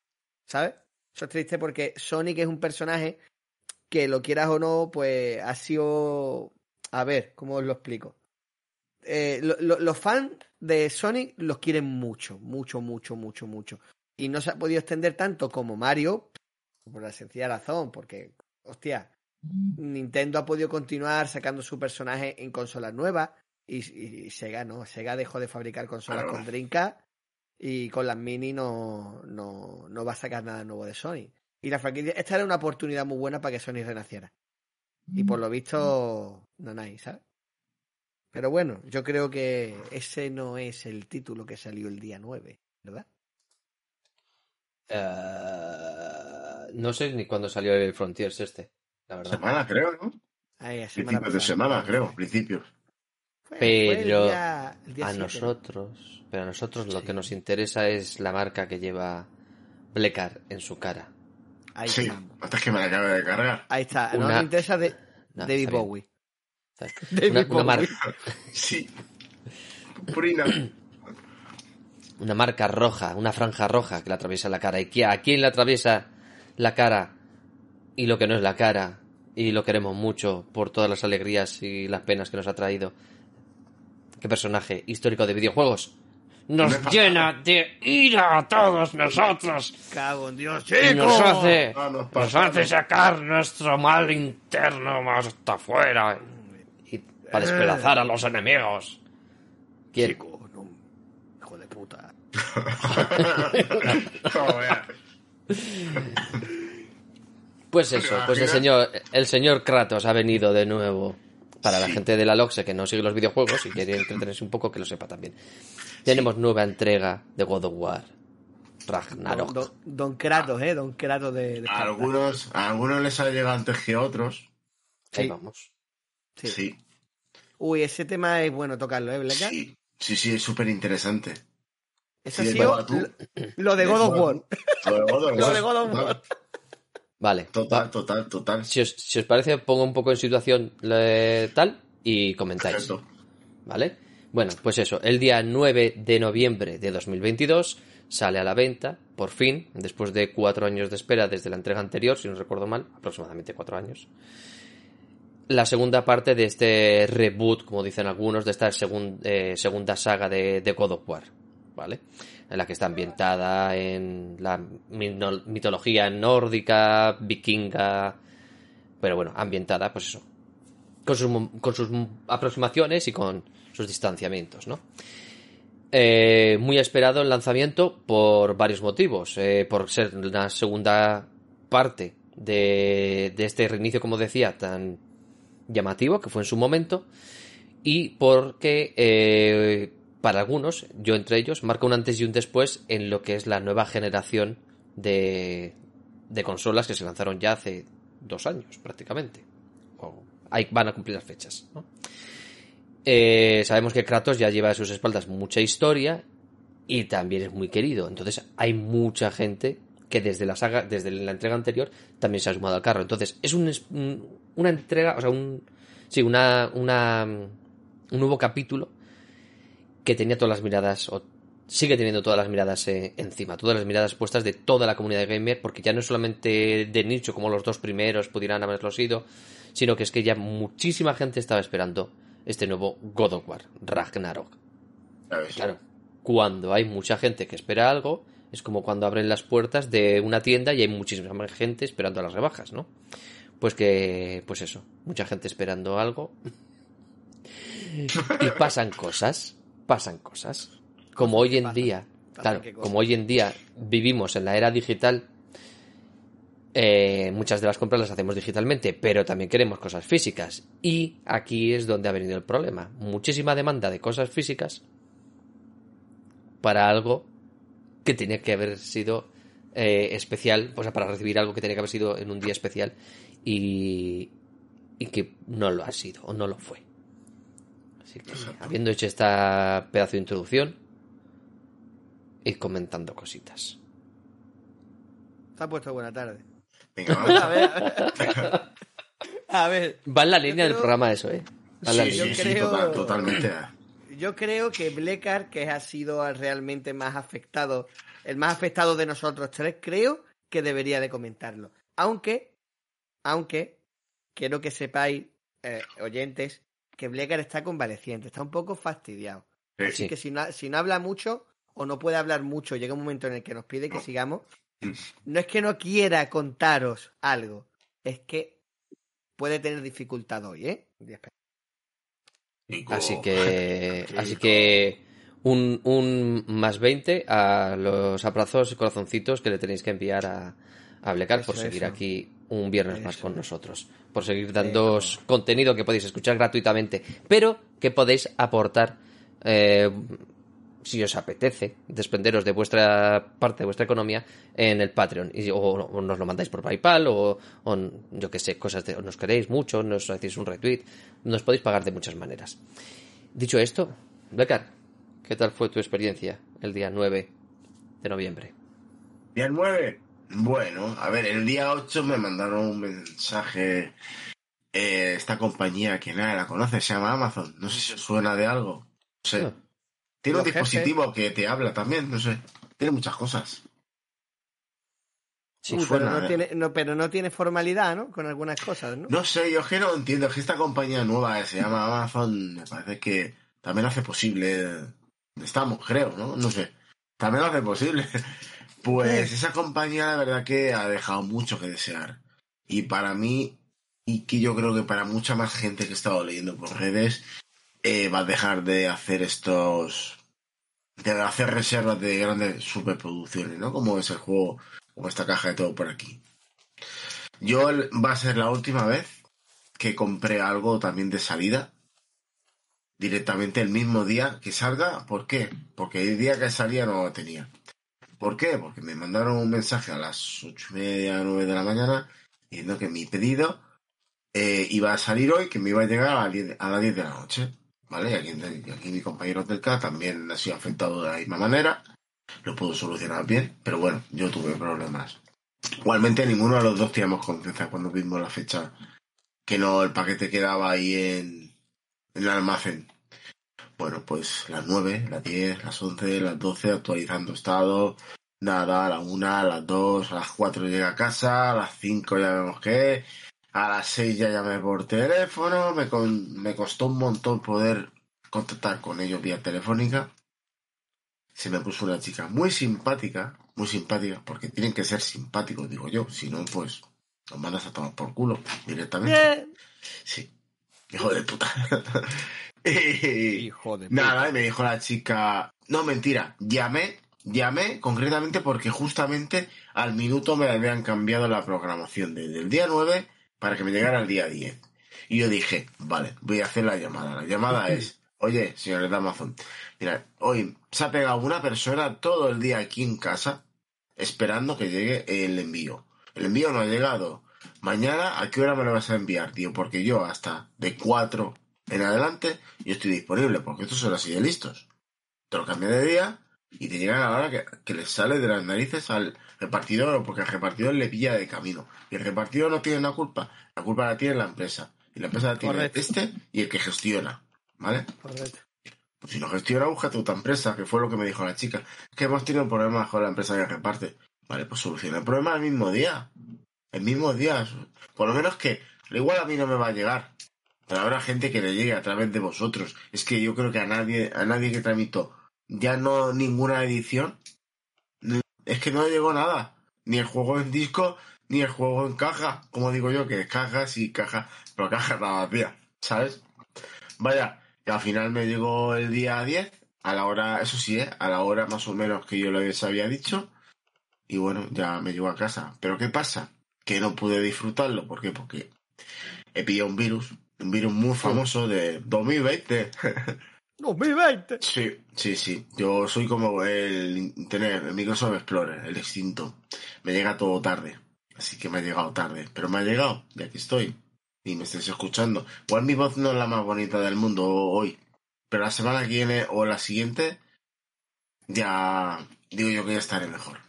¿Sabes? Eso es triste porque Sonic es un personaje que lo quieras o no, pues ha sido. A ver, ¿cómo os lo explico? Eh, lo- lo- los fans de Sonic los quieren mucho, mucho, mucho, mucho, mucho. Y no se ha podido extender tanto como Mario, por la sencilla razón, porque, hostia, Nintendo ha podido continuar sacando su personaje en consolas nuevas y, y Sega no, Sega dejó de fabricar consolas con Dreamcast y con las mini no, no, no va a sacar nada nuevo de Sony. Y la franquicia, esta era una oportunidad muy buena para que Sony renaciera. Y por lo visto, no hay, ¿sabes? Pero bueno, yo creo que ese no es el título que salió el día 9, ¿verdad? Eh, no sé ni cuándo salió el Frontiers este, la verdad. Semana, creo, ¿no? Ahí, la semana Principios de semana, creo. Principios. Pero día- el día A nosotros, pero a nosotros lo que nos interesa es la marca que lleva Blecar en su cara. Ahí Sí. estamos. Hasta que me la acabe de cargar. Ahí está. No Una- me interesa de No, David está. Bowie. David Una, una Bowie. mar- Sí. Purina. una marca roja, una franja roja que le atraviesa la cara. ¿Y a quién le atraviesa la cara y lo que no es la cara? Y lo queremos mucho por todas las alegrías y las penas que nos ha traído. ¿Qué personaje histórico de videojuegos? Nos llena de ira a todos nosotros. Cago en Dios, Y chico. nos hace, Ah, nos hace sacar nuestro mal interno más hasta afuera. Y para despedazar a los enemigos. ¿Quién? Chico, no. Hijo de puta. Pues eso, pues el señor, el señor Kratos ha venido de nuevo. Para la gente de la LOXE que no sigue los videojuegos y quiere entretenerse un poco, que lo sepa también. Tenemos nueva entrega de God of War. Ragnarok. Don, don- don Kratos, ¿eh? Don Kratos de, de A algunos, a algunos les ha llegado antes que a otros. Ahí sí. vamos. Sí. Sí. Uy, ese tema es bueno tocarlo, ¿eh, Bleca? Sí, sí, sí, es súper interesante. Eso ha Sí, sido lo, lo de God of War. Lo de God of Lo War, de God of total, War. Vale. Total, total, total. Si os, si os parece, pongo un poco en situación eh, tal y comentáis. Perfecto. ¿Vale? Bueno, pues eso, el día 9 de noviembre de 2022 sale a la venta, por fin, después de cuatro años de espera desde la entrega anterior, si no recuerdo mal, aproximadamente cuatro años. La segunda parte de este reboot, como dicen algunos, de esta eh, segunda saga de, de God of War, ¿vale? En la que está ambientada en la mitología nórdica, vikinga, pero bueno, ambientada, pues eso, con sus, con sus aproximaciones y con sus distanciamientos, ¿no? Eh, muy esperado el lanzamiento por varios motivos. Eh, por ser la segunda parte de, de este reinicio, como decía, tan llamativo que fue en su momento. Y porque eh, para algunos, yo entre ellos, marca un antes y un después en lo que es la nueva generación de, de consolas que se lanzaron ya hace dos años prácticamente. O van a cumplir las fechas. ¿no? Eh, sabemos que Kratos ya lleva a sus espaldas mucha historia y también es muy querido. Entonces hay mucha gente que desde la saga, desde la entrega anterior, también se ha sumado al carro. Entonces es un, una entrega, o sea, un, sí, una, una, un nuevo capítulo que tenía todas las miradas, o sigue teniendo todas las miradas eh, encima, todas las miradas puestas de toda la comunidad gamer, porque ya no es solamente de nicho como los dos primeros pudieran haberlo sido, sino que es que ya muchísima gente estaba esperando este nuevo God of War, Ragnarok. Claro, cuando hay mucha gente que espera algo, es como cuando abren las puertas de una tienda y hay muchísima más gente esperando a las rebajas, ¿no? Pues que, pues eso, mucha gente esperando algo. y pasan cosas, pasan cosas. Como hoy en día, claro, como hoy en día vivimos en la era digital, eh, muchas de las compras las hacemos digitalmente, pero también queremos cosas físicas. Y aquí es donde ha venido el problema. Muchísima demanda de cosas físicas para algo que tenía que haber sido eh, especial, o sea, para recibir algo que tenía que haber sido en un día especial y, y que no lo ha sido o no lo fue. Así que, habiendo hecho esta pedazo de introducción, id comentando cositas. Ha puesto buena tarde. Venga, vamos. A ver, a ver. Va en la línea del programa eso, ¿eh? Va en la Sí, línea. sí, sí, creo- total- totalmente. yo creo que Blackard, que ha sido realmente más afectado, el más afectado de nosotros tres, creo que debería de comentarlo. Aunque, aunque, quiero que sepáis, eh, oyentes, que Blackard está convaleciente, está un poco fastidiado. Sí. Así Sí. que si no, si no habla mucho o no puede hablar mucho, llega un momento en el que nos pide que sigamos. No es que no quiera contaros algo, es que puede tener dificultad hoy, ¿eh? Así que, así que un, un más 20 a los abrazos y corazoncitos que le tenéis que enviar a, a Blecar por seguir eso. aquí un viernes más con nosotros, por seguir dando contenido que podéis escuchar gratuitamente, pero que podéis aportar eh, si os apetece desprenderos de vuestra parte de vuestra economía en el Patreon y, o, o nos lo mandáis por PayPal o, o yo que sé, cosas de o nos queréis mucho, nos hacéis un retweet, nos podéis pagar de muchas maneras. Dicho esto, Becar, ¿qué tal fue tu experiencia el día 9 de noviembre? Día 9. Bueno, a ver, el día 8 me mandaron un mensaje. eh, esta compañía que nadie la conoce, se llama Amazon. No sé si os suena de algo. No sé. Tiene un jefes. dispositivo que te habla también, no sé. Tiene muchas cosas. Sí, suena, pero, no eh. tiene, no, pero no tiene formalidad, ¿no? Con algunas cosas, ¿no? No sé, yo es que no entiendo. Es que esta compañía nueva que se llama Amazon, me parece que también hace posible. Estamos, creo, ¿no? No sé. También lo hace posible. Pues esa compañía, la verdad, que ha dejado mucho que desear. Y para mí, y que yo creo que para mucha más gente que he estado leyendo por redes, eh, va a dejar de hacer estos. de hacer reservas de grandes superproducciones, ¿no? Como es el juego, como esta caja de todo por aquí. Yo va a ser la última vez que compré algo también de salida directamente el mismo día que salga. ¿Por qué? Porque el día que salía no lo tenía. ¿Por qué? Porque me mandaron un mensaje a las ocho y media, nueve de la mañana diciendo que mi pedido eh, iba a salir hoy, que me iba a llegar a las 10, a las 10 de la noche. ¿Vale? Aquí, aquí mi compañero del K también ha sido afectado de la misma manera. Lo pudo solucionar bien, pero bueno, yo tuve problemas. Igualmente ninguno de los dos teníamos confianza cuando vimos la fecha que no el paquete quedaba ahí en, el almacén. Bueno, pues las 9, las 10, las 11, las 12 actualizando estado. Nada, a la 1, a las 2, a las 4 llega a casa, a las 5 ya vemos que a las 6 ya llamé por teléfono, me, con- me costó un montón poder contactar con ellos vía telefónica. Se me puso una chica muy simpática, muy simpática, porque tienen que ser simpáticos, digo yo, si no, pues los mandas a tomar por culo directamente. Bien. Sí, hijo de puta. Y- Hijo de Nada, y me dijo la chica, no, mentira, llamé, llamé concretamente porque justamente al minuto me habían cambiado la programación desde el día 9 para que me llegara el día 10. Y yo dije, vale, voy a hacer la llamada. La llamada es, oye, señores de Amazon, mira, hoy se ha pegado una persona todo el día aquí en casa esperando que llegue el envío. El envío no ha llegado. Mañana, ¿a qué hora me lo vas a enviar, tío? Porque yo hasta de 4 en adelante yo estoy disponible, porque estos son así de listos. Te lo cambié de día y te llegan a la hora que, que les sale de las narices al repartidor, porque el repartidor le pilla de camino. Y el repartidor no tiene la culpa, la culpa la tiene la empresa. Y la empresa la tiene Correcto. este y el que gestiona. ¿Vale? Correcto. Pues si no gestiona, búscate otra empresa, que fue lo que me dijo la chica. Que hemos tenido problemas con la empresa que reparte. Vale, pues soluciona el problema el mismo día. El mismo día. Por lo menos que, igual a mí no me va a llegar. Pero habrá gente que le llegue a través de vosotros. Es que yo creo que a nadie, a nadie que tramitó ya no ninguna edición. Es que no le llegó nada. Ni el juego en disco, ni el juego en caja. Como digo yo, que cajas y caja, pero caja nada vacía. ¿Sabes? Vaya, y al final me llegó el día 10, a la hora, eso sí, ¿eh? a la hora más o menos que yo les había dicho. Y bueno, ya me llegó a casa. Pero ¿qué pasa? Que no pude disfrutarlo. ¿Por qué? Porque he pillado un virus, un virus muy famoso de 2020. 2020. Sí, sí, sí. Yo soy como el Internet, el Microsoft Explorer, el extinto. Me llega todo tarde. Así que me ha llegado tarde. Pero me ha llegado, y aquí estoy. Y me estáis escuchando. Igual mi voz no es la más bonita del mundo hoy. Pero la semana que viene o la siguiente, ya, digo yo que ya estaré mejor.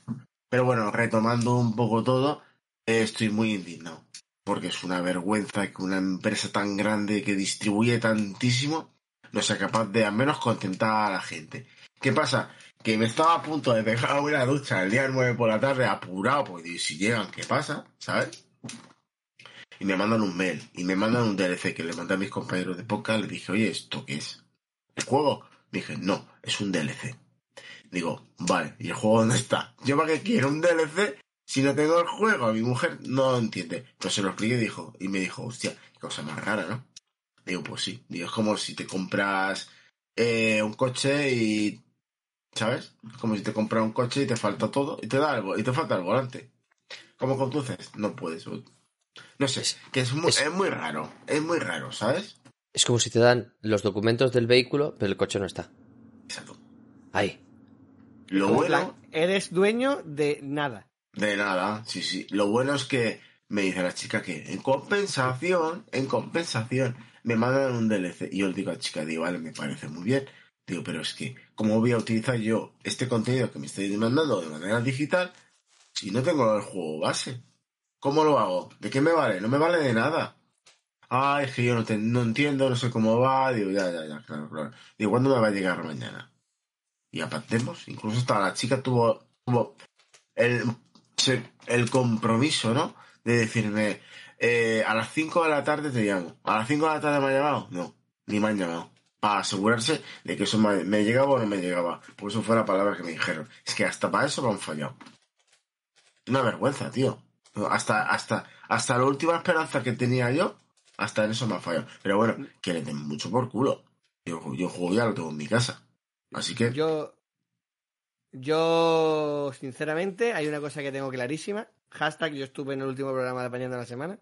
Pero bueno, retomando un poco todo, estoy muy indignado. Porque es una vergüenza que una empresa tan grande que distribuye tantísimo no sea capaz de al menos contentar a la gente. ¿Qué pasa? Que me estaba a punto de dejar una ducha el día 9 por la tarde apurado, porque si llegan, ¿qué pasa? ¿Sabes? Y me mandan un mail y me mandan un DLC que le mandé a mis compañeros de podcast. Le dije, oye, ¿esto qué es? ¿El juego? Dije, no, es un DLC. Digo, vale, ¿y el juego dónde está? ¿Yo para qué quiero un DLC si no tengo el juego? Mi mujer no lo entiende. Pues se lo expliqué y, dijo, y me dijo, hostia, qué cosa más rara, ¿no? Digo, pues sí. Digo, es como si te compras eh, un coche y. ¿Sabes? Como si te compras un coche y te falta todo y te da algo, y te falta el volante. ¿Cómo conduces? No puedes. No sé, que es muy, es muy raro. Es muy raro, ¿sabes? Es como si te dan los documentos del vehículo, pero el coche no está. Exacto. Ahí. Lo En bueno. Eres dueño de nada. De nada, sí, sí. Lo bueno es que me dice la chica que en compensación, en compensación, me mandan un DLC. Y yo le digo a la chica, digo, vale, me parece muy bien. Digo, pero es que, ¿cómo voy a utilizar yo este contenido que me estáis mandando de manera digital si no tengo el juego base? ¿Cómo lo hago? ¿De qué me vale? No me vale de nada. Ay, es que yo no, te- no entiendo, no sé cómo va. Digo, ya, ya, ya, claro, claro. Digo, ¿cuándo me va a llegar mañana? Y apartemos. Incluso hasta la chica tuvo, tuvo el, el compromiso, ¿no? De decirme, eh, a las 5 de la tarde te llamo. ¿A las 5 de la tarde me ha llamado? No, ni me han llamado. Para asegurarse de que eso me, me llegaba o no me llegaba. Por eso fue la palabra que me dijeron. Es que hasta para eso me han fallado. Una vergüenza, tío. Hasta, hasta, hasta la última esperanza que tenía yo, hasta en eso me ha fallado. Pero bueno, que le den mucho por culo. Yo, yo juego ya lo tengo en mi casa. Así que, Yo. Yo, sinceramente, hay una cosa que tengo clarísima. Hashtag, yo estuve en el último programa de Apañando la Semana.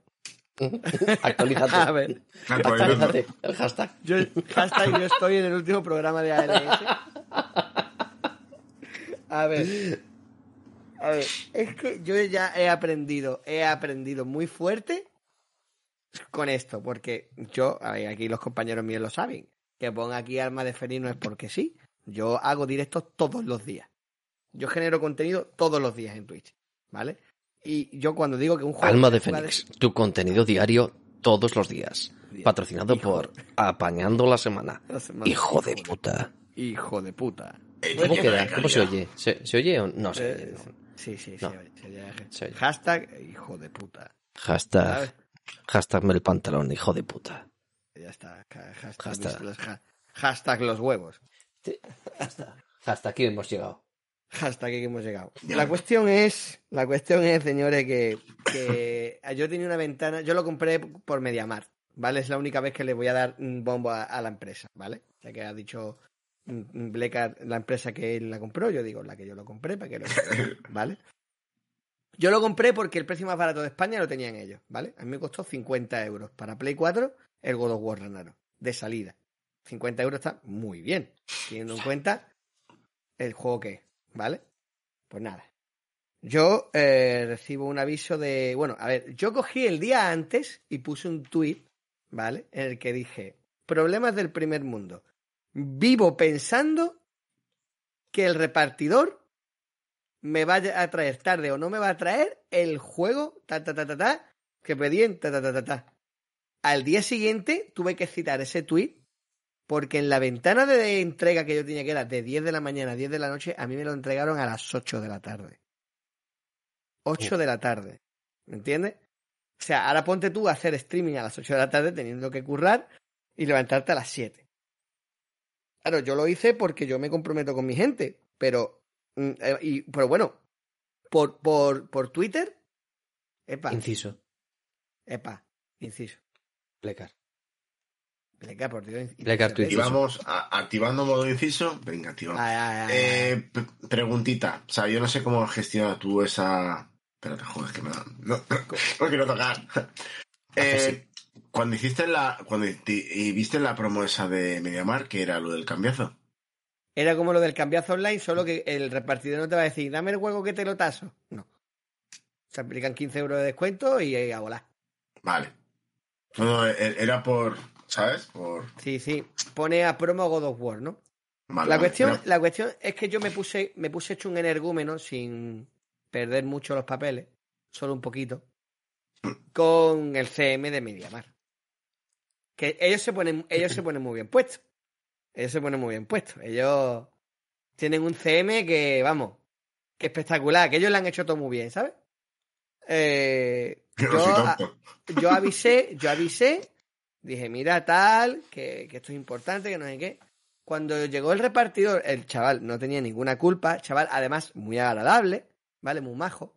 Actualízate. A ver, Actualízate. El hashtag. yo, hashtag, yo estoy en el último programa de ALS. A ver. A ver, es que yo ya he aprendido, he aprendido muy fuerte con esto, porque yo, a ver, aquí los compañeros míos lo saben, que ponga aquí arma de Feliz no es porque sí. Yo hago directos todos los días. Yo genero contenido todos los días en Twitch, ¿vale? Y yo cuando digo que un juego... Alma de Fénix, tu contenido diario todos los días. Patrocinado Hijo por Apañando la Semana. La Semana. Hijo de puta. Hijo de puta. eh, ¿Cómo que queda? ¿Cómo se oye? ¿Se, se oye o no se oye? Eh, No. sí, sí, No. se oye, se oye. Oye. Hashtag hijo de puta. Hashtag, ¿sabes? hashtag me el pantalón, hijo de puta. Ya está. Hashtag, Hashtag. Los, ja- hashtag los huevos. Hasta, hasta aquí hemos llegado. Hasta aquí que hemos llegado. La cuestión es, la cuestión es, señores, que, que yo tenía una ventana, yo lo compré por Mediamar, ¿vale? Es la única vez que le voy a dar un bombo a, a la empresa, ¿vale? Ya que ha dicho Blecar la empresa que él la compró, yo digo la que yo lo compré, para que lo ¿vale? Yo lo compré porque el precio más barato de España lo tenían ellos, ¿vale? A mí me costó 50 euros para Play 4 el God of War Ragnarok, de salida. 50 euros está muy bien, teniendo en cuenta el juego que es, ¿vale? Pues nada. Yo eh, recibo un aviso de. Bueno, a ver, yo cogí el día antes y puse un tweet, ¿vale? En el que dije: Problemas del primer mundo. Vivo pensando que el repartidor me vaya a traer tarde o no me va a traer el juego, ta, ta, ta, ta, ta, que pedí en ta, ta, ta, ta, ta. Al día siguiente tuve que citar ese tweet porque en la ventana de entrega que yo tenía, que era de 10 de la mañana a 10 de la noche, a mí me lo entregaron a las 8 de la tarde. 8 de la tarde. ¿Me entiendes? O sea, ahora ponte tú a hacer streaming a las 8 de la tarde teniendo que currar y levantarte a las 7. Claro, yo lo hice porque yo me comprometo con mi gente, pero, mm, eh, y, pero bueno, por, por, por Twitter, epa, Inciso. epa, inciso. Plecar. Pleca, por Dios. inciso. Pleca, tu Y inciso. vamos a- activando modo inciso. Venga, activamos. Ay, ay, ay, ay. Eh, preguntita. O sea, yo no sé cómo gestionas tú esa. Espérate, joder, que me da. No, no quiero tocar. Eh, cuando hiciste la. Cuando y viste la promo esa de Mediamar, que era lo del cambiazo. Era como lo del cambiazo online, solo que el repartidor no te va a decir, dame el juego que te lo taso. No. Se aplican 15 euros de descuento y a volar. Vale. No, no, e- era por. ¿Sabes? Por. Sí, sí. Pone a promo God of War, ¿no? Vale, La cuestión, la cuestión es que yo me puse, me puse hecho un energúmeno sin perder mucho los papeles, solo un poquito, con el CM de Mediamar. Que ellos se ponen, ellos se ponen muy bien puestos. Ellos se ponen muy bien puestos. Ellos tienen un CM que, vamos, que espectacular, que ellos le han hecho todo muy bien, ¿sabes? Eh, yo, yo avisé, yo avisé, dije, mira, tal, que, que esto es importante, que no sé qué. Cuando llegó el repartidor, el chaval no tenía ninguna culpa, chaval, además, muy agradable, ¿vale? Muy majo.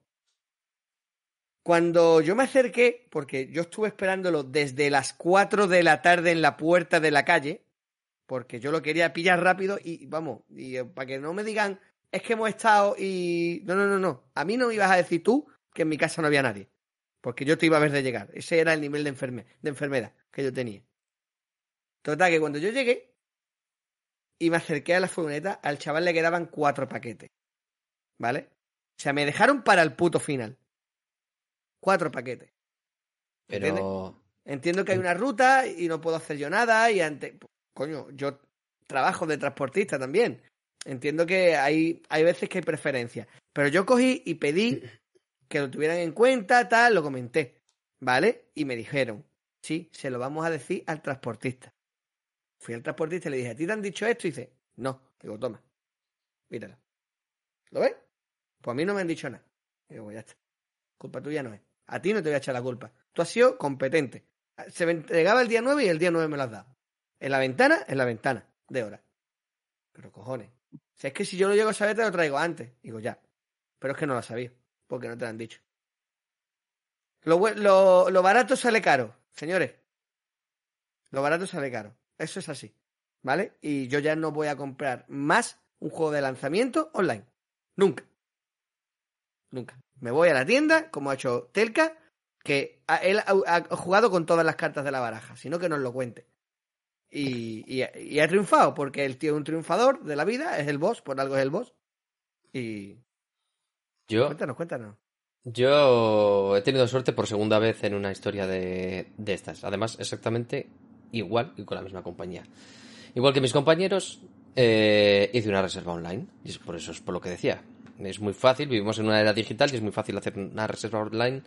Cuando yo me acerqué, porque yo estuve esperándolo desde las 4 de la tarde en la puerta de la calle, porque yo lo quería pillar rápido y vamos, y eh, para que no me digan, es que hemos estado y... No, no, no, no. A mí no me ibas a decir tú que en mi casa no había nadie. Porque yo te iba a ver de llegar. Ese era el nivel de, enferme- de enfermedad que yo tenía. Total, que cuando yo llegué y me acerqué a la furgoneta, al chaval le quedaban cuatro paquetes. ¿Vale? O sea, me dejaron para el puto final. Cuatro paquetes. Pero. Entiendo que hay una ruta y no puedo hacer yo nada y ante... Coño, yo trabajo de transportista también. Entiendo que hay, hay veces que hay preferencia. Pero yo cogí y pedí que lo tuvieran en cuenta, tal, lo comenté. ¿Vale? Y me dijeron, sí, se lo vamos a decir al transportista. Fui al transportista y le dije, ¿a ti te han dicho esto? Y dice, no. Digo, toma, míralo. ¿Lo ves? Pues a mí no me han dicho nada. Digo, ya está. Culpa tuya no es. A ti no te voy a echar la culpa. Tú has sido competente. Se me entregaba el día 9 y el día 9 me lo has dado. En la ventana, en la ventana, de hora. Pero cojones. Si es que si yo lo llego a saber, te lo traigo antes. Digo, ya. Pero es que no lo sabía, porque no te lo han dicho. Lo, lo, barato sale caro, señores. Lo barato sale caro. Eso es así. ¿Vale? Y yo ya no voy a comprar más un juego de lanzamiento online. Nunca. Nunca. Me voy a la tienda, como ha hecho Telka, que él ha, jugado con todas las cartas de la baraja, sino que nos lo cuente. Y ha triunfado, porque el tío es un triunfador de la vida, es el boss, por algo es el boss. Y Yo, cuéntanos, cuéntanos. yo he tenido suerte por segunda vez en una historia de, de estas. Además, exactamente igual y con la misma compañía. Igual que mis compañeros, eh, hice una reserva online. Y es por eso es por lo que decía. Es muy fácil, vivimos en una era digital y es muy fácil hacer una reserva online,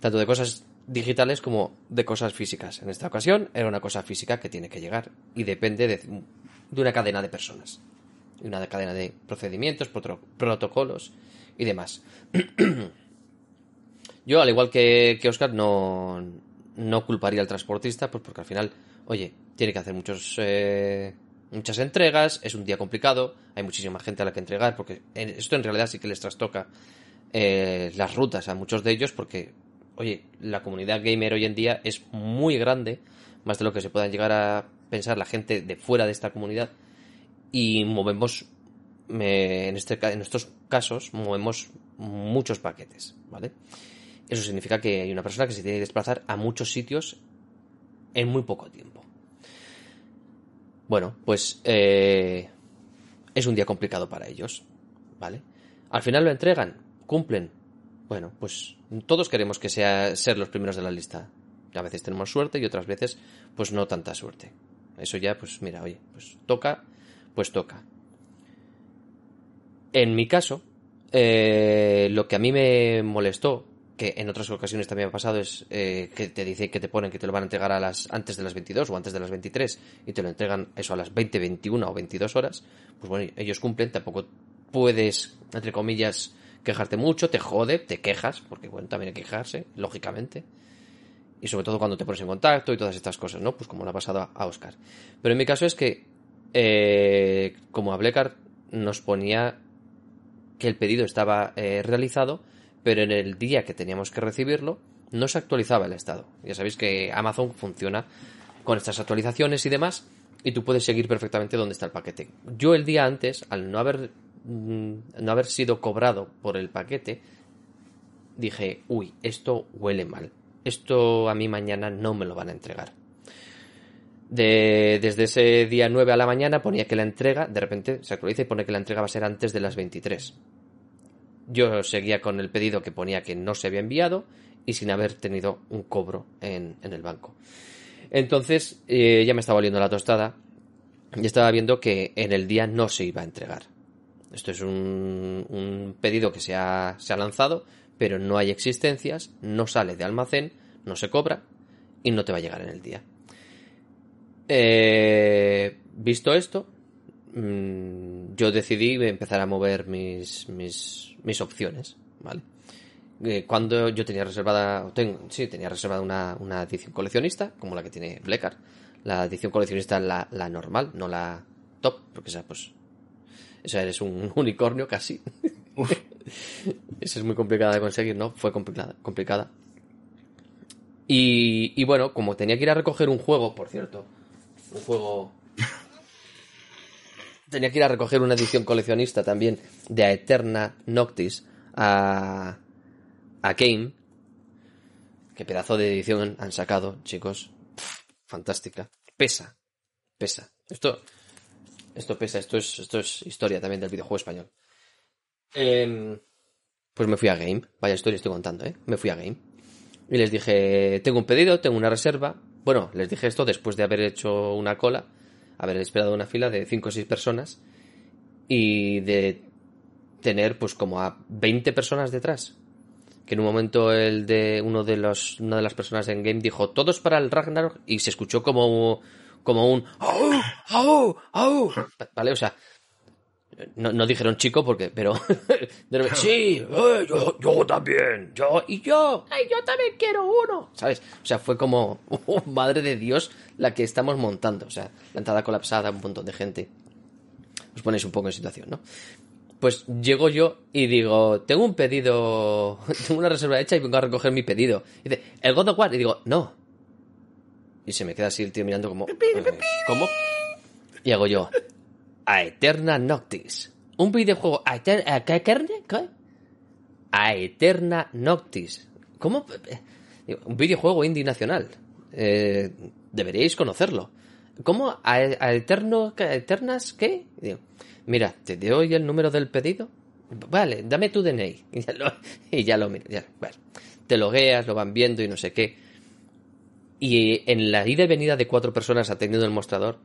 tanto de cosas digitales como de cosas físicas. En esta ocasión era una cosa física que tiene que llegar y depende de, de una cadena de personas. Y una cadena de procedimientos, protocolos y demás. Yo, al igual que, que Oscar, no, no culparía al transportista, pues porque al final, oye, tiene que hacer muchos, eh, muchas entregas, es un día complicado, hay muchísima gente a la que entregar, porque esto en realidad sí que les trastoca eh, las rutas a muchos de ellos, porque, oye, la comunidad gamer hoy en día es muy grande, más de lo que se puedan llegar a pensar la gente de fuera de esta comunidad, y movemos, en, este, en estos casos, movemos muchos paquetes, ¿vale? Eso significa que hay una persona que se tiene que desplazar a muchos sitios en muy poco tiempo. Bueno, pues eh, es un día complicado para ellos, ¿vale? Al final lo entregan, cumplen. Bueno, pues todos queremos que sea ser los primeros de la lista. A veces tenemos suerte y otras veces, pues no tanta suerte. Eso ya, pues mira, oye, pues toca, pues toca. En mi caso, eh, lo que a mí me molestó, que en otras ocasiones también ha pasado, es eh, que te dicen que te ponen que te lo van a entregar a las antes de las 22 o antes de las 23 y te lo entregan eso a las 20, 21 o 22 horas. Pues bueno, ellos cumplen, tampoco puedes, entre comillas, quejarte mucho, te jode, te quejas, porque bueno, también hay que quejarse, lógicamente. Y sobre todo cuando te pones en contacto y todas estas cosas, ¿no? Pues como le ha pasado a Oscar. Pero en mi caso es que, eh, como a Blecar nos ponía que el pedido estaba eh, realizado, pero en el día que teníamos que recibirlo no se actualizaba el estado. Ya sabéis que Amazon funciona con estas actualizaciones y demás, y tú puedes seguir perfectamente dónde está el paquete. Yo el día antes, al no haber, mm, no haber sido cobrado por el paquete, dije, uy, esto huele mal. Esto a mí mañana no me lo van a entregar. De- desde ese día 9 a la mañana ponía que la entrega, de repente se actualiza y pone que la entrega va a ser antes de las 23. Yo seguía con el pedido que ponía que no se había enviado y sin haber tenido un cobro en, el banco. Entonces eh, ya me estaba oliendo la tostada y estaba viendo que en el día no se iba a entregar. Esto es un, pedido que se ha, se ha lanzado, pero no hay existencias, no sale de almacén, no se cobra y no te va a llegar en el día. Eh, visto esto, mm, yo decidí empezar a mover mis, mis, mis opciones, ¿vale? Eh, cuando yo tenía reservada, tengo, sí, tenía reservada una, una edición coleccionista, como la que tiene Blecar. La edición coleccionista, la, la normal, no la top, porque esa, pues, esa eres un unicornio casi. esa es muy complicada de conseguir, ¿no? Fue complicada. complicada. Y, y bueno, como tenía que ir a recoger un juego, por cierto, un juego tenía que ir a recoger una edición coleccionista también de Aeterna Noctis a, a Game. Qué pedazo de edición han sacado, chicos. Fantástica. Pesa. Pesa. Esto, esto pesa. Esto es, esto es historia también del videojuego español. Em, pues me fui a Game. Vaya historia estoy contando, ¿eh? Me fui a Game. Y les dije, tengo un pedido, tengo una reserva. Bueno, les dije esto después de haber hecho una cola, haber esperado una fila de 5 o 6 personas y de tener pues como a 20 personas detrás. Que en un momento el de uno de los una de las personas en game dijo todos para el Ragnarok y se escuchó como como un ¡Au! ¡Au! ¡Au! Vale, o sea, no, no dijeron chico porque, pero de repente, sí, eh, yo, yo también, yo y yo, ay, yo también quiero uno, ¿sabes? O sea, fue como, oh, madre de Dios, la que estamos montando, o sea, la entrada colapsada, un montón de gente. Os ponéis un poco en situación, ¿no? Pues llego yo y digo, tengo un pedido, tengo una reserva hecha y vengo a recoger mi pedido. Y dice, ¿el God of War? Y digo, no. Y se me queda así el tío mirando como, eh, ¿cómo? Y hago yo, a Eterna Noctis. Un videojuego a Eter- a ¿qué, qué, qué? A Eterna Noctis. ¿Cómo? Un videojuego indie nacional. Eh, deberíais conocerlo. ¿Cómo? ¿A, Eterno, Eternas qué? Mira, te doy el número del pedido. Vale, dame tu DNI. Y ya lo, y ya lo bueno, te logueas, lo van viendo y no sé qué. Y en la ida y venida de cuatro personas atendiendo el mostrador,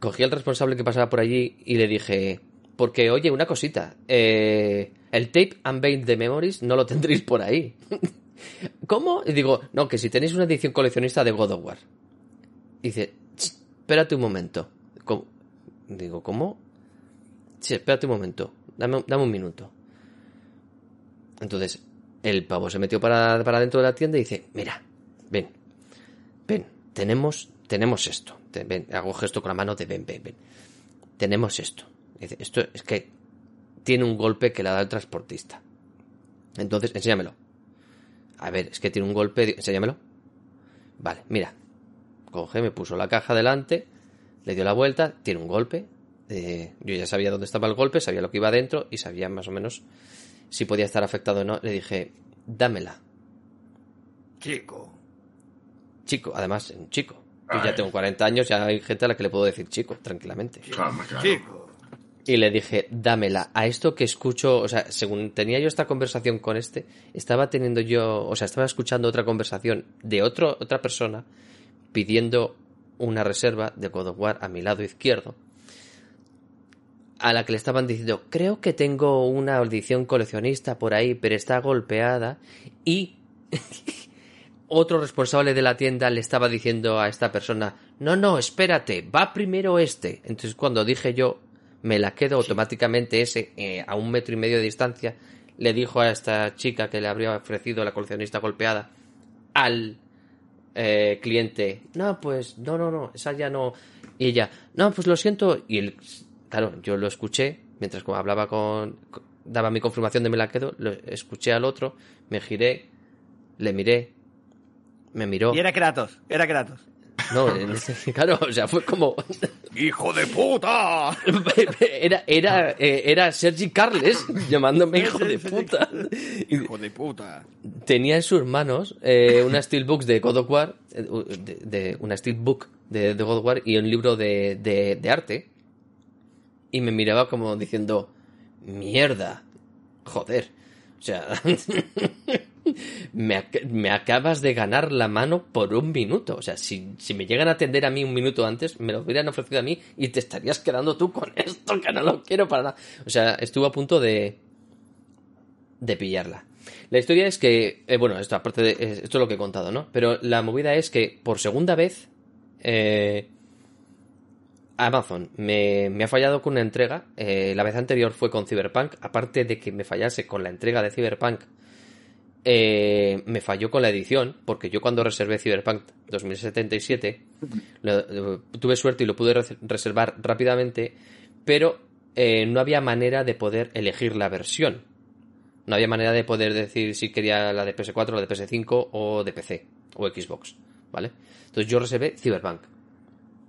cogí al responsable que pasaba por allí y le dije, porque oye, una cosita, eh, el tape unveiled de Memories no lo tendréis por ahí. ¿Cómo? Y digo, no, que si tenéis una edición coleccionista de God of War. Dice, "Ch, espérate un momento. Digo, ¿cómo? Sí, espérate un momento. Dame, dame un minuto. Entonces, el pavo se metió para, para dentro de la tienda y dice, mira, ven, ven, tenemos, tenemos esto. Te- ven, hago gesto con la mano de ven, ven, ven. Tenemos esto. Esto es que tiene un golpe que le da el transportista. Entonces, enséñamelo. A ver, es que tiene un golpe, enséñamelo. Vale, mira. Coge, me puso la caja delante, le dio la vuelta, tiene un golpe. eh, yo ya sabía dónde estaba el golpe, sabía lo que iba dentro y sabía más o menos si podía estar afectado o no. Le dije, dámela. Chico. Chico, además, un chico. Yo ya tengo 40 años, ya hay gente a la que le puedo decir chico, tranquilamente. Claro, claro. Chico. Y le dije, dámela. A esto que escucho, o sea, según tenía yo esta conversación con este, estaba teniendo yo, o sea, estaba escuchando otra conversación de otro, otra persona pidiendo una reserva de God of War a mi lado izquierdo. A la que le estaban diciendo, creo que tengo una edición coleccionista por ahí, pero está golpeada. Y otro responsable de la tienda le estaba diciendo a esta persona, no, no, espérate, va primero este. Entonces cuando dije yo, me la quedo automáticamente ese eh, a un metro y medio de distancia, le dijo a esta chica que le habría ofrecido la coleccionista golpeada al eh, cliente, no, pues no, no, no, esa ya no. Y ella, no, pues lo siento. Y él, claro, yo lo escuché mientras hablaba con- daba mi confirmación de me la quedo, lo escuché al otro, me giré, le miré, me miró. Y era Kratos, era Kratos. No, claro, o sea, fue como. ¡Hijo de puta! Era, era, eh, era Sergi Carles llamándome hijo de puta. ¡Hijo de puta! tenía en sus manos eh, una steelbook de God of War, de, de- una steelbook de, de God of War y un libro de, de, de arte. Y me miraba como diciendo, mierda, joder. O sea, me, ac- me acabas de ganar la mano por un minuto. O sea, si, si me llegan a atender a mí un minuto antes, me lo hubieran ofrecido a mí y te estarías quedando tú con esto, que no lo quiero para nada. O sea, estuve a punto de, de pillarla. La historia es que, eh, bueno, esto aparte de, es- esto es lo que he contado, ¿no? Pero la movida es que por segunda vez, eh, Amazon me, me ha fallado con una entrega. Eh, la vez anterior fue con Cyberpunk. Aparte de que me fallase con la entrega de Cyberpunk, eh, me falló con la edición. Porque yo cuando reservé Cyberpunk 2077, lo- lo- tuve suerte y lo pude res- reservar rápidamente. Pero eh, no había manera de poder elegir la versión. No había manera de poder decir si quería la de PS4, la de PS5 o de PC o Xbox. ¿Vale? Entonces yo reservé Cyberpunk.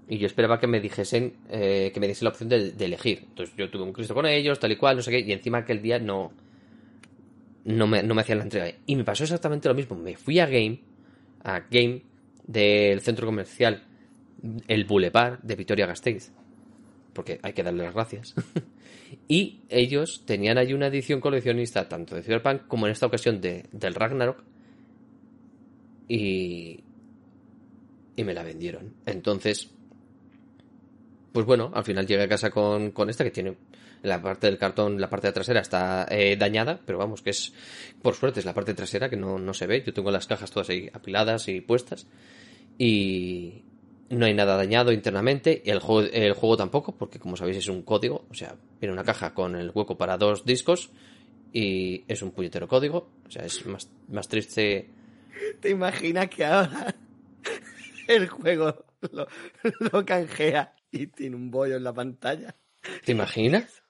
Y yo esperaba que me dijesen, eh, que me diese la opción de, de elegir. Entonces yo tuve un Cristo con ellos, tal y cual, no sé qué, y encima aquel día no, no me, no me hacían la entrega. Y me pasó exactamente lo mismo. Me fui a Game, a Game del centro comercial, el Boulevard de Vitoria Gasteiz. Porque hay que darle las gracias. y ellos tenían ahí una edición coleccionista, tanto de Cyberpunk como en esta ocasión de, del Ragnarok. Y, y me la vendieron. Entonces, pues bueno, al final llegué a casa con, con esta que tiene la parte del cartón, la parte trasera está eh, dañada, pero vamos, que es, por suerte, es la parte trasera que no, no se ve. Yo tengo las cajas todas ahí apiladas y puestas. Y no hay nada dañado internamente. El juego, el juego tampoco, porque como sabéis es un código. O sea, viene una caja con el hueco para dos discos. Y es un puñetero código. O sea, es más, más triste. ¿Te imaginas que ahora el juego lo, lo canjea y tiene un bollo en la pantalla? ¿Te imaginas?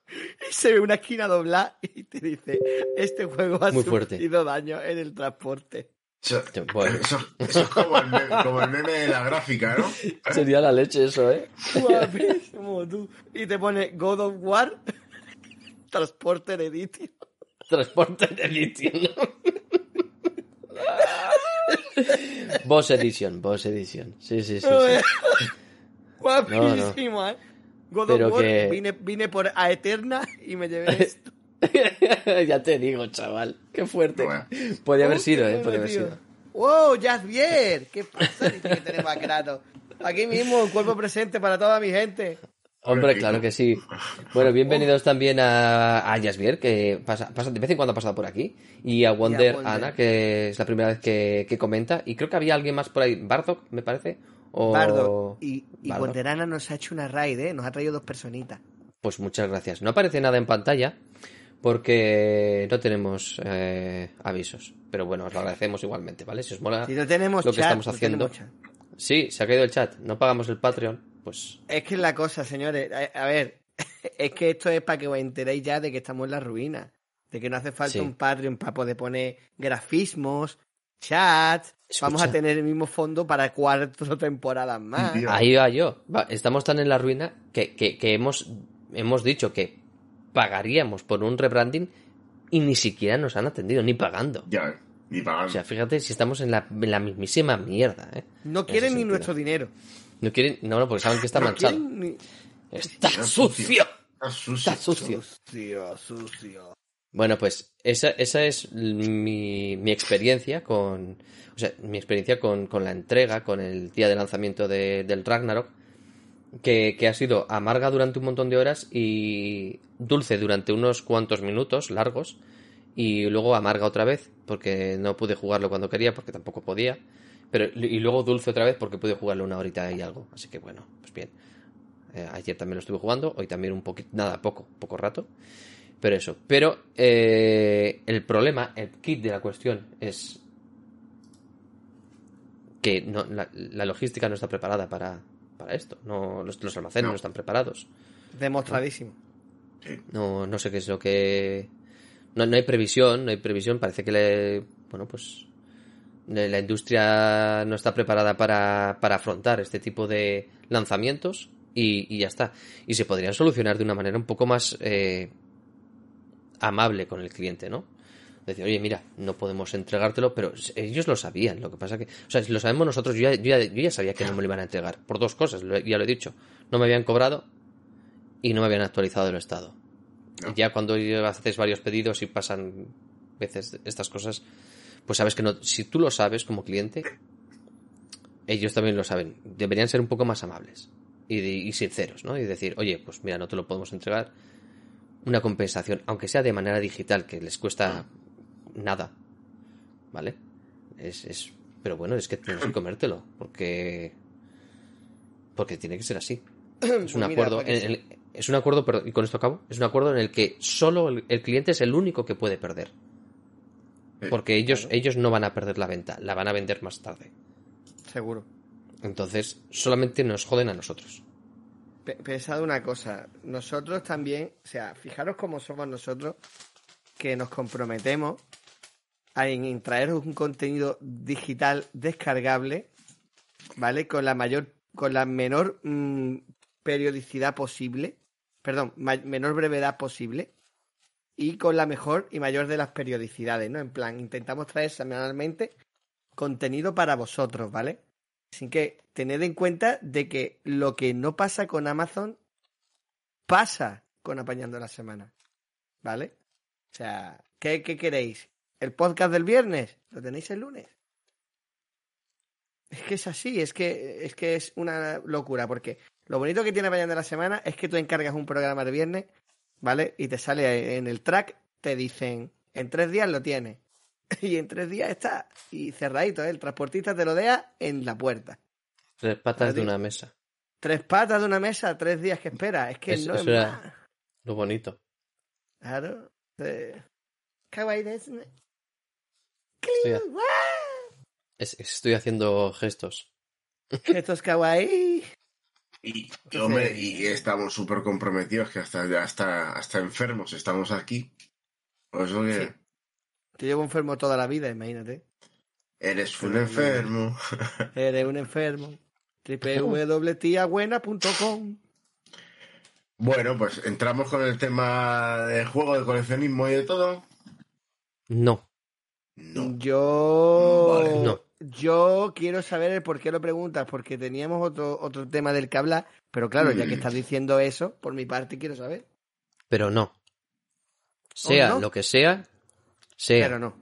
Y se ve una esquina doblada y te dice, este juego ha Muy fuerte. sufrido daño en el transporte. Eso, Bueno. eso- eso es como el, meme, como el meme de la gráfica, ¿no? Sería la leche eso, ¿eh? Guapísimo, tú. Y te pone God of War, Transporter Edition. Transporte de litio. Boss Edition, Boss Edition. Sí, sí, sí. sí. Guapísimo, ¿eh? God Pero of War, que- vine, vine por a Eterna y me llevé esto. ya te digo, chaval. Qué fuerte. Bueno. Podría haber sido, ¿eh? Podría haber sido. ¡Wow, Javier! ¿Qué pasa? Que tenemos a Kratos. Aquí mismo, un cuerpo presente para toda mi gente. Hombre, claro que sí. Bueno, bienvenidos también a, a Jasvier, que pasa, pasa, de vez en cuando ha pasado por aquí. Y a Wonder, Wonder. Ana, que es la primera vez que, que comenta. Y creo que había alguien más por ahí. Bardock, me parece. O... Bardo. Y, y nos ha hecho una raid, ¿eh? Nos ha traído dos personitas. Pues muchas gracias. No aparece nada en pantalla porque no tenemos eh, avisos. Pero bueno, os lo agradecemos igualmente, ¿vale? Si os mola Si no tenemos lo que chat, estamos no haciendo. chat. Sí, se ha caído el chat. No pagamos el Patreon. Pues Es que es la cosa, señores. A, a ver, es que esto es para que os enteréis ya de que estamos en la ruina. De que no hace falta Sí. un Patreon para poder poner grafismos, chats. Escucha. Vamos a tener el mismo fondo para cuatro temporadas más. Ahí va yo. Va, estamos tan en la ruina que, que, que hemos, hemos dicho que pagaríamos por un rebranding y ni siquiera nos han atendido, ni pagando. Ya, ni O pagando. sea, fíjate si estamos en la, en la mismísima mierda, ¿eh? No En quieren ni sentido. nuestro dinero. No quieren, no, no, porque saben que está No manchado. Quieren ni- Está Está sucio. sucio. Está sucio. Está sucio. Sucio, sucio. Bueno, pues esa, esa es mi, mi experiencia con. O sea, mi experiencia con, con la entrega, con el día de lanzamiento de- del Ragnarok. Que, que ha sido amarga durante un montón de horas y dulce durante unos cuantos minutos largos. Y luego amarga otra vez, porque no pude jugarlo cuando quería, porque tampoco podía. Pero, y luego dulce otra vez porque pude jugarlo una horita y algo. Así que bueno, pues bien. Eh, ayer también lo estuve jugando, hoy también un poquito, nada, poco, poco rato. Pero eso. Pero eh, el problema, el kit de la cuestión es que no, la, la logística no está preparada para, para esto. No, los, los almacenes no. No. están preparados. Demostradísimo. No, no sé qué es lo que. No, no hay previsión, no hay previsión. Parece que le, bueno, pues la la industria no está preparada para, para afrontar este tipo de lanzamientos y, y ya está. Y se podrían solucionar de una manera un poco más eh, amable con el cliente, ¿no? Decir, oye, mira, no podemos entregártelo, pero ellos lo sabían. Lo que pasa que, o sea, si lo sabemos nosotros, yo ya, yo ya, yo ya sabía que no me lo iban a entregar. Por dos cosas, lo ya lo he dicho. No me habían cobrado y no me habían actualizado el estado. No. Ya cuando haces varios pedidos y pasan veces estas cosas, pues sabes que no, si tú lo sabes como cliente, ellos también lo saben. Deberían ser un poco más amables y, y sinceros, ¿no? Y decir, oye, pues mira, no te lo podemos entregar. Una compensación, aunque sea de manera digital, que les cuesta nada, ¿vale? Es, es, pero bueno, es que tienes que comértelo, porque porque tiene que ser así. Es un Pues mira, acuerdo, porque- en el- es un acuerdo, y con esto acabo, es un acuerdo en el que solo el, el cliente es el único que puede perder. Eh, Porque ellos, claro. ellos no van a perder la venta, la van a vender más tarde. Seguro. Entonces, solamente nos joden a nosotros. Pe- Pensad una cosa, nosotros también, o sea, fijaros cómo somos nosotros, que nos comprometemos a en, traeros un contenido digital descargable, ¿vale? Con la mayor, con la menor mm, periodicidad posible, perdón, menor brevedad posible, y con la mejor y mayor de las periodicidades, ¿no? En plan, intentamos traer semanalmente contenido para vosotros, ¿vale? Así que tened en cuenta de que lo que no pasa con Amazon pasa con Apañando la Semana. ¿Vale? O sea, ¿qué, queréis? ¿El podcast del viernes? ¿Lo tenéis el lunes? Es que es así, es que, es que es una locura, porque lo bonito que tiene Apañando la Semana es que tú encargas un programa de viernes, ¿vale? Y te sale en el track, te dicen, en tres días lo tienes. Y en tres días está. Y cerradito, ¿eh? El transportista te lo deja en la puerta. Tres patas de una mesa. Tres patas de una mesa, tres días que espera. Es que Es- no es era- más. Lo bonito. Claro. Eh, Kawaii desu ne. Estoy, haciendo gestos. Esto es kawaii. Y, y, hombre, y estamos súper comprometidos, que hasta, hasta, hasta enfermos estamos aquí. Por eso que Sí. Te llevo enfermo toda la vida, imagínate. eres un enfermo. Eres un enfermo. www.tiabuena.com Bueno, pues entramos con el tema de juego, de coleccionismo y de todo. No, No. Yo. Vale. No. Yo quiero saber el por qué lo preguntas, porque teníamos otro, otro tema del que hablar, pero claro, ya que estás diciendo eso, por mi parte quiero saber. pero no. Sea no? lo que sea, sea, Pero no.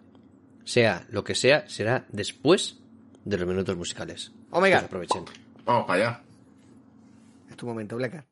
sea lo que sea, será después de los minutos musicales. Oh God. os aprovechen. Vamos para allá. Es tu momento, Bleca.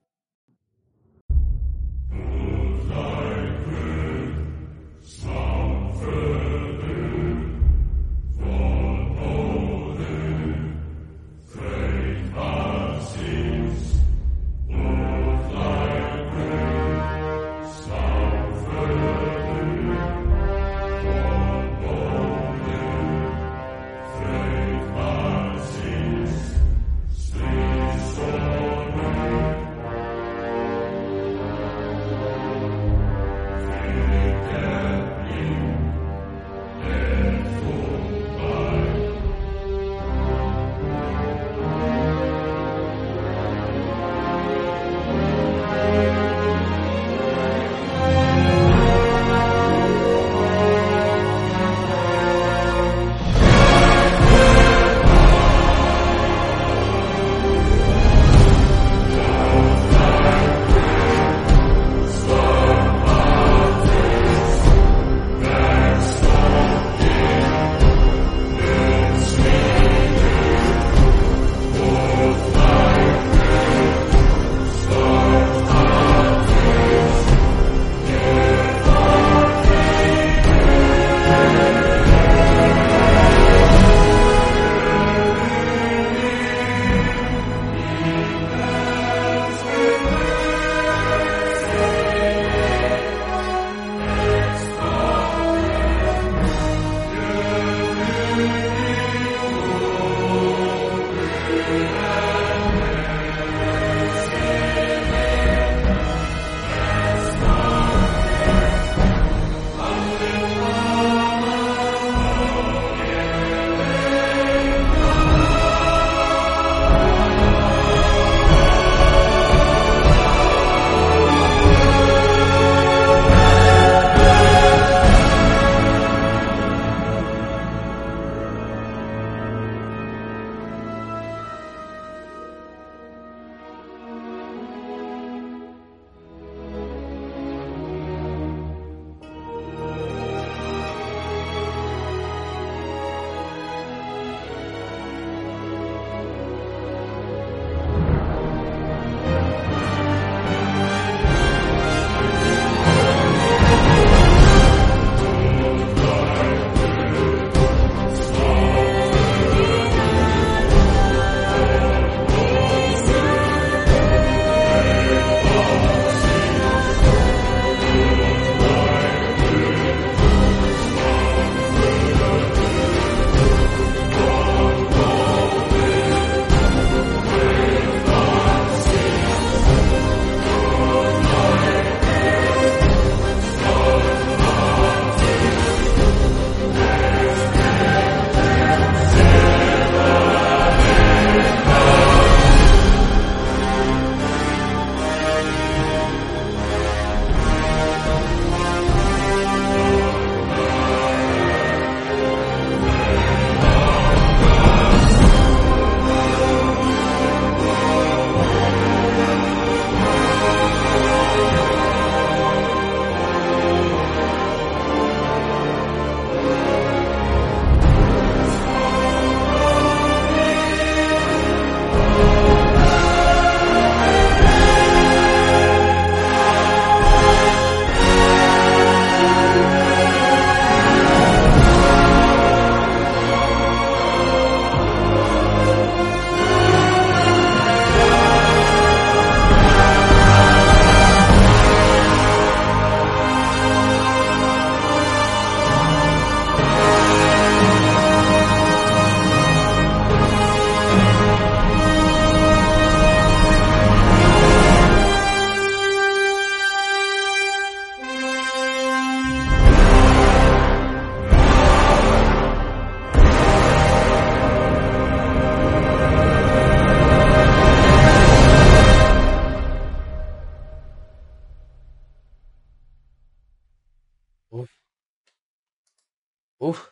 Uf.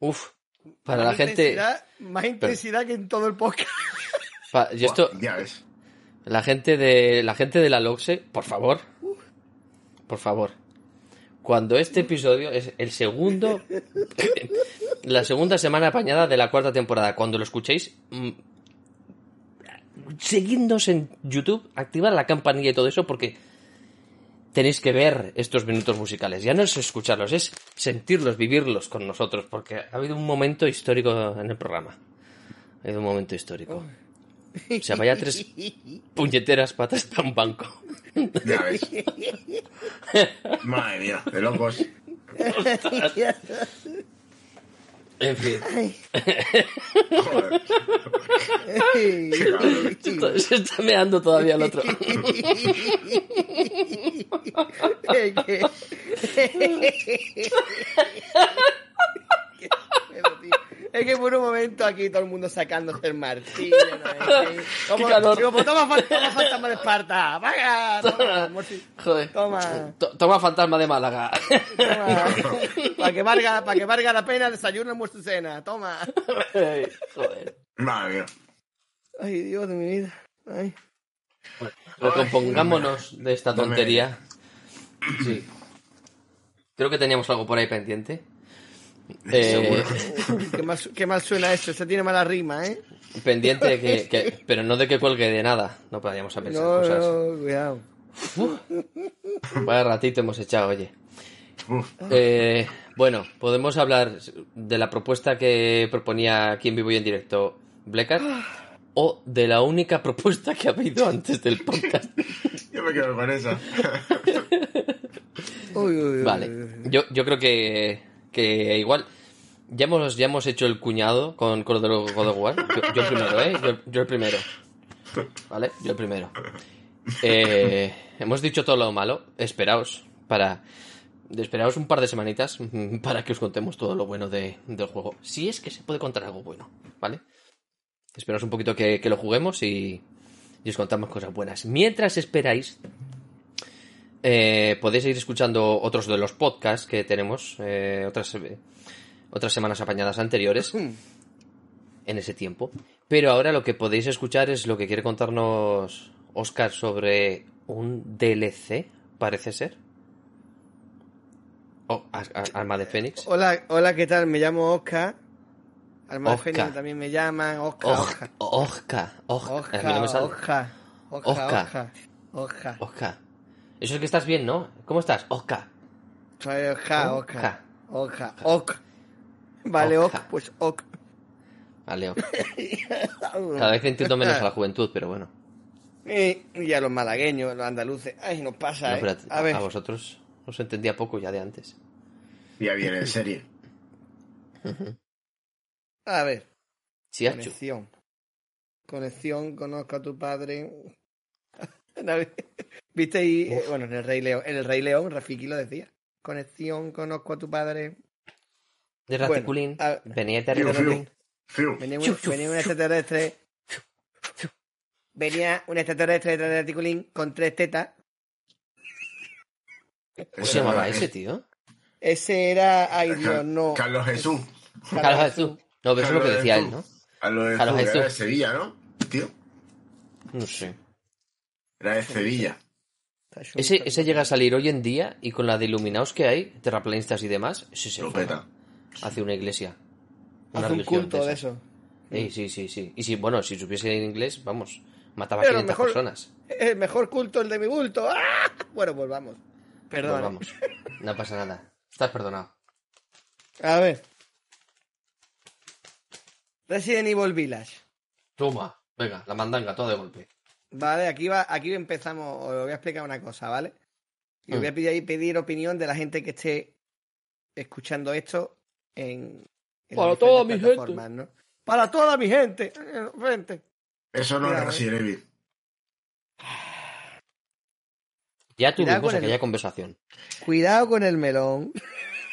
Uf. Para Más la gente. Más intensidad que en todo el podcast. pa- y esto, Buah, Ya ves. la gente de la gente de la Loxe, por favor. Por favor. Cuando este episodio es el segundo la segunda semana apañada de la cuarta temporada, cuando lo escuchéis, mm, seguidnos en YouTube, activar la campanilla y todo eso porque tenéis que ver estos minutos musicales. Ya no es escucharlos, es sentirlos, vivirlos con nosotros, porque ha habido un momento histórico en el programa. Ha habido un momento histórico. O sea, vaya tres puñeteras patas para un banco. Ya ves. Madre mía, de locos. En fin, Joder. Qué cabrón. se está meando todavía el otro. Es que- por un momento aquí todo el mundo sacándose el martillo. ¿no? Como, Qué calor. digo, pues toma, fa- toma fantasma de Esparta. ¡Vaya! Toma, Joder. toma, To- Toma fantasma de Málaga. toma. Para que, valga, para que valga la pena, desayuno en vuestra cena. Toma. Joder. Madre mía. Ay, Dios de mi vida. Ay. Recompongámonos de esta No me- tontería. Sí. Creo que teníamos algo por ahí pendiente. Eh, Qué mal, su- qué mal suena esto. Se tiene mala rima, ¿eh? pendiente de que, que- Pero no de que cuelgue de nada. No podríamos a pensar No, cosas. no, cuidado. Vaya ratito hemos echado, oye. Eh, bueno, podemos hablar de la propuesta que proponía aquí en vivo y en directo Bleckart o de la única propuesta que ha habido antes del podcast. Yo me quedo con esa. Uy, uy, uy, Vale, uy, uy. yo, yo creo que, que igual ya hemos, ya hemos hecho el cuñado con, con de God of War. Yo, el primero, ¿eh? Yo, el primero. ¿Vale? Yo el primero. Eh, hemos dicho todo lo malo. Esperaos para... Esperaos un par de semanitas para que os contemos todo lo bueno de- del juego. Si es que se puede contar algo bueno, ¿vale? Esperaos un poquito que, que lo juguemos y, y os contamos cosas buenas. Mientras esperáis, eh, podéis ir escuchando otros de los podcasts que tenemos, eh, otras, eh, otras semanas apañadas anteriores en ese tiempo. Pero ahora lo que podéis escuchar es lo que quiere contarnos Oscar sobre un DLC, parece ser. Oh, Alma de Fénix. Hola, hola, ¿qué tal? Me llamo Oscar. Alma de. Fénix también me llaman. Oscar, Oscar. Oscar. Oscar. Oscar. Oscar. Oscar, Oscar. Oscar. Oscar. Eso es que estás bien, ¿no? ¿Cómo estás? Oscar. Soy Oscar, Oscar. Oscar. Oscar. Ok. Vale, Oscar. Ok, pues Ok. Vale, ok. Cada vez entiendo menos a la juventud, pero bueno. Y, a los malagueños, los andaluces. Ay, nos pasa, No, ¿eh? a, A ver, a vosotros os entendía poco ya de antes. Ya viene en serie. a ver. Conexión. Conexión, conozco a tu padre. ¿Viste? Y, eh, bueno, en el Rey León, en el Rey León, Rafiki lo decía. Conexión, conozco a tu padre. De Raticulín. a- venía. Fiu. Venía un, venía un extraterrestre. Venía un extraterrestre de Raticulín con tres tetas. ¿Cómo se llamaba ese, tío? Ese era. Ay, Dios, no. Carlos Jesús. Carlos Jesús. No, pero eso es lo que decía él, ¿no? Carlos Jesús. Era de. Sevilla, ¿no? Tío. No sé. Era de Sevilla. Ese, ese llega a salir hoy en día y con la de iluminados que hay, terraplanistas y demás, ese se peta. Hace una iglesia. Una Hace un culto de eso. Sí, sí, sí, sí. Y si, bueno, si supiese en inglés, vamos, mataba a Pero 500 mejor- personas. El mejor culto, el de mi bulto. ¡Ah! Bueno, pues vamos. Perdón. Pues vamos, no pasa nada. Estás perdonado. A ver. Resident Evil Village. Toma, venga, la mandanga, todo de golpe. Vale, aquí va, aquí empezamos. Os voy a explicar una cosa, ¿vale? Y os voy a Mm. pedir, pedir opinión de la gente que esté escuchando esto en. en Para toda mi gente. plataformas, ¿no? Para toda mi gente. Eh, Frente. Eso no es Resident Evil. Ya tuvimos con el- aquella conversación. Cuidado con el melón.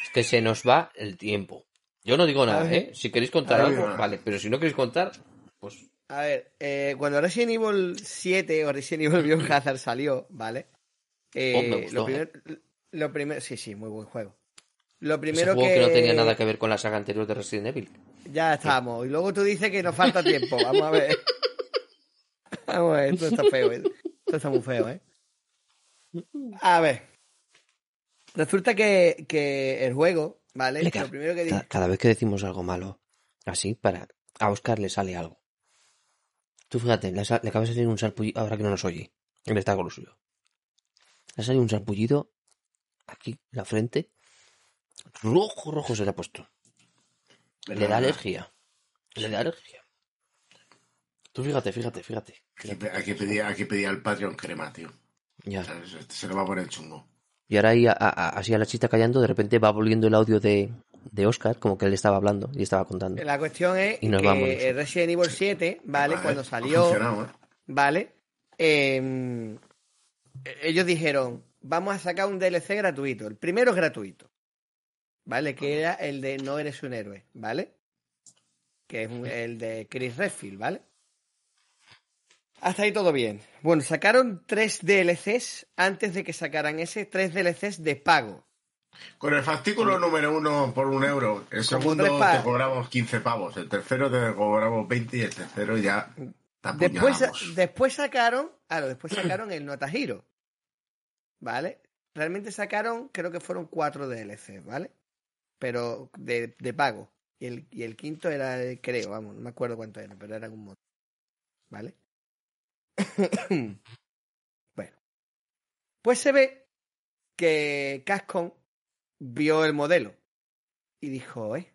Es que se nos va el tiempo. Yo no digo nada. ¿eh? Si queréis contar algo, vale. Pero si no queréis contar, pues... A ver, eh, cuando Resident Evil 7 o Resident Evil Biohazard salió, ¿vale? Eh, Oh, gustó, lo primero, lo primero, sí, sí, muy buen juego. Lo Ese primero juego que... que no tenía nada que ver con la saga anterior de Resident Evil. Ya estamos. Y luego tú dices que nos falta tiempo. Vamos a ver. Vamos a ver, esto está feo. ¿eh? Esto está muy feo, ¿eh? A ver. Resulta que, que el juego, ¿vale? Lo primero que dice... Cada, vez que decimos algo malo, así, para a Oscar le sale algo. Tú fíjate, le, acaba de salir un sarpullido, ahora que no nos oye, él está con lo suyo. Le ha salido un sarpullido aquí, en la frente. Rojo, rojo se le ha puesto. Le da alergia. Le da alergia. Tú fíjate, fíjate, fíjate. Hay que, pedir, hay que pedir al Patreon crema, tío. Ya. Se, se le va a poner chungo. Y ahora ahí, a- a- así a la chita callando, de repente va volviendo el audio de, de Oscar, como que él estaba hablando y estaba contando. La cuestión es Y nos que vamos. Resident Evil 7, ¿vale? Vale, Cuando salió, ¿eh? ¿vale? Eh, ellos dijeron, vamos a sacar un DLC gratuito. El primero es gratuito, ¿vale? Que era el de No eres un héroe, ¿vale? Que es un- el de Chris Redfield, ¿vale? Hasta ahí todo bien. Bueno, sacaron tres DLCs antes de que sacaran ese, tres DLCs de pago. Con el fascículo número uno por un euro, el segundo te cobramos 15 pavos, el tercero te cobramos 20 y el tercero ya te Después, después sacaron, claro, después sacaron el Nota Hero. ¿Vale? Realmente sacaron, creo que fueron cuatro DLC, ¿vale? Pero de, de pago. Y el, y el quinto era, el- creo, vamos, no me acuerdo cuánto era, pero era un montón. ¿Vale? bueno. Pues se ve que Cascon vio el modelo y dijo, eh,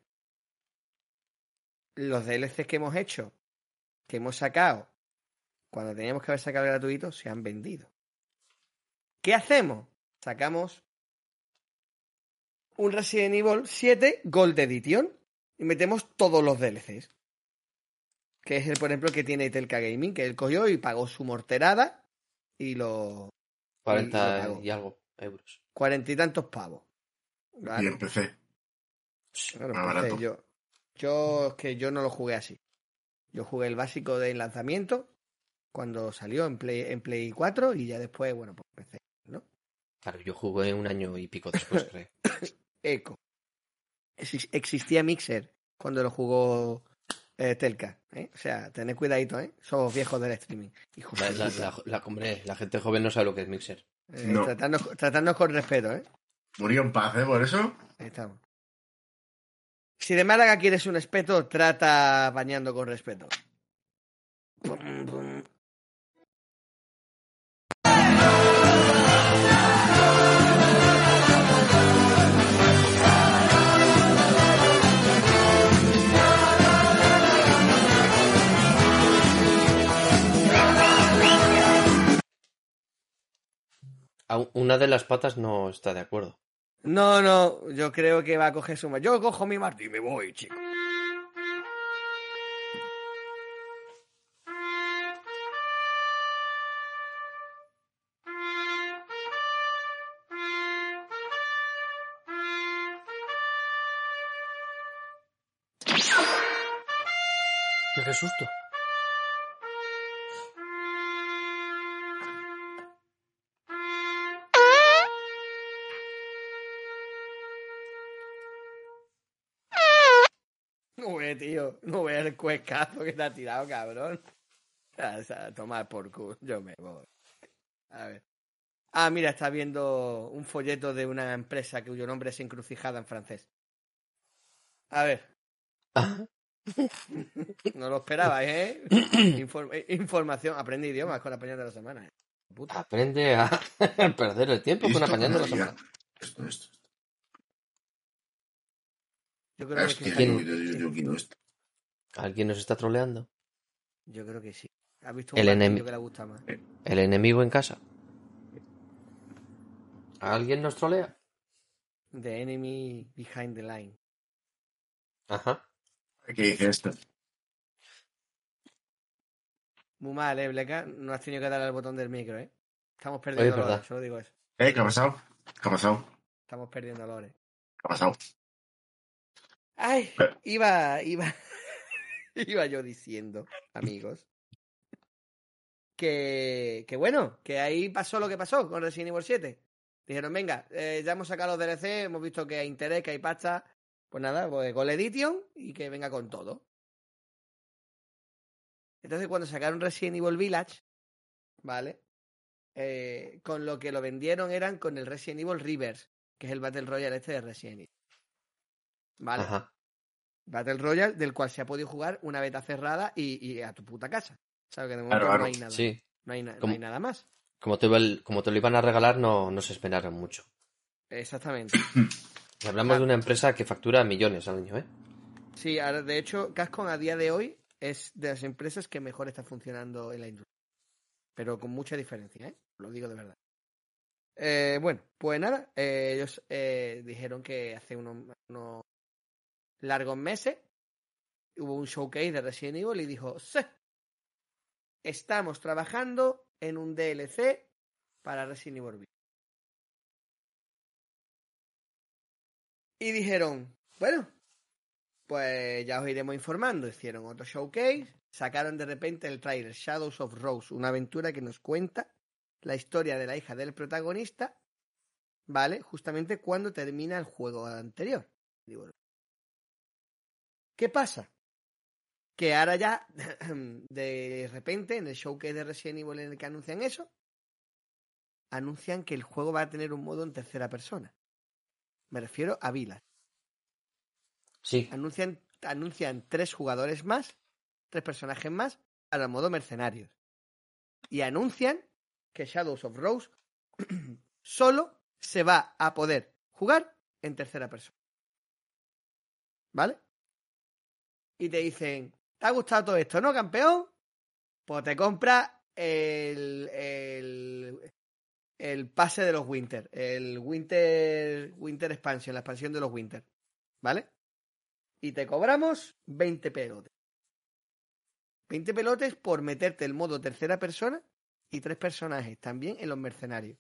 los DLCs que hemos hecho que hemos sacado cuando teníamos que haber sacado gratuito se han vendido. ¿Qué hacemos? Sacamos un Resident Evil 7 Gold Edition y metemos todos los DLCs. Que es el, por ejemplo, que tiene Telka Gaming, que él cogió y pagó su morterada y los 40 Y lo y algo euros. cuarenta y tantos pavos. Y empecé. Claro, más entonces barato. yo, yo es que yo no lo jugué así. Yo jugué el básico de lanzamiento cuando salió en Play, en Play 4 y ya después, bueno, pues empecé, ¿no? Claro, yo jugué un año y pico después, creo. Eco. Exis- Existía Mixer cuando lo jugó eh, Telka, ¿eh? O sea, tened cuidadito, ¿eh? Somos viejos del streaming. La, de la, puta. la, la- hombre, la gente joven no sabe lo que es Mixer. Eh, No. tratadnos, tratadnos con respeto, ¿eh? Murió en paz, ¿eh? Por eso. Ahí estamos. Si de Málaga quieres un respeto, trata bañando con respeto. Pum, pum. Aún Una de las patas no está de acuerdo. No, no, yo creo que va a coger su Yo cojo mi martillo y me voy, chico. Qué susto. Tío. No ve el cuescazo que te ha tirado, cabrón. Ah, o sea, tomar por culo. Yo me voy. A ver. Ah, mira, está viendo un folleto de una empresa cuyo nombre es encrucijada en francés. A ver. No lo esperabais, ¿eh? Inform- eh, información. Aprende idiomas con la pañal de la semana. ¿eh? Puta. Aprende a perder el tiempo con Listo, apañando la María. semana. Esto, esto. Yo creo que, Es que sí. yo, yo, yo, yo quiero esto. ¿Alguien nos está troleando? Yo creo que sí. ¿Has visto un El martillo enemi- que le gusta más? ¿El enemigo en casa? ¿Alguien nos trolea? The enemy behind the line. Ajá. ¿Qué dice esto? Muy mal, ¿eh, Bleca? No has tenido que darle al botón del micro, ¿eh? Estamos Oye, perdiendo es lores, solo digo eso. ¿Eh? ¿Qué ha pasado? ¿Qué ha pasado? Estamos perdiendo lores. ¿Qué ha pasado? Ay, iba, iba, iba yo diciendo, amigos, que, que bueno, que ahí pasó lo que pasó con Resident Evil 7. Dijeron, venga, eh, ya hemos sacado los DLC, hemos visto que hay interés, que hay pasta. Pues nada, pues Gold Edition y que venga con todo. Entonces, cuando sacaron Resident Evil Village, ¿vale? Eh, con lo que lo vendieron eran con el Resident Evil Rivers, que es el Battle Royale este de Resident Evil. ¿Vale? Ajá. Battle Royale del cual se ha podido jugar una beta cerrada y, y a tu puta casa. ¿Sabes? Que de momento Claro, no hay nada. Sí. No, hay na- no Como- hay nada más. Como te, lo- como te lo iban a regalar, no, no se esperaron mucho. Exactamente. Y hablamos de una empresa que factura millones al año, ¿eh? Sí, ahora, de hecho, Cascon a día de hoy es de las empresas que mejor está funcionando en la industria. Pero con mucha diferencia, ¿eh? Lo digo de verdad. Eh, bueno, pues nada, eh, ellos eh, dijeron que hace unos, unos largos meses hubo un showcase de Resident Evil y dijo, sí, estamos trabajando en un DLC para Resident Evil Village". Y dijeron, bueno, pues ya os iremos informando. Hicieron otro showcase, sacaron de repente el trailer Shadows of Rose, una aventura que nos cuenta la historia de la hija del protagonista, ¿vale? Justamente cuando termina el juego anterior. ¿Qué pasa? Que ahora ya, de repente, en el showcase de Resident Evil en el que anuncian eso, anuncian que el juego va a tener un modo en tercera persona. Me refiero a Village Sí. anuncian, anuncian tres jugadores más, tres personajes más, al modo mercenarios. Y anuncian que Shadows of Rose solo se va a poder jugar en tercera persona. ¿Vale? Y te dicen, ¿te ha gustado todo esto, no, campeón? Pues te compra el, el, el pase de los Winter, el Winter, Winter Expansion, la expansión de los Winter. ¿Vale? y te cobramos 20 pelotes. 20 pelotes por meterte el modo tercera persona y tres personajes también en los mercenarios.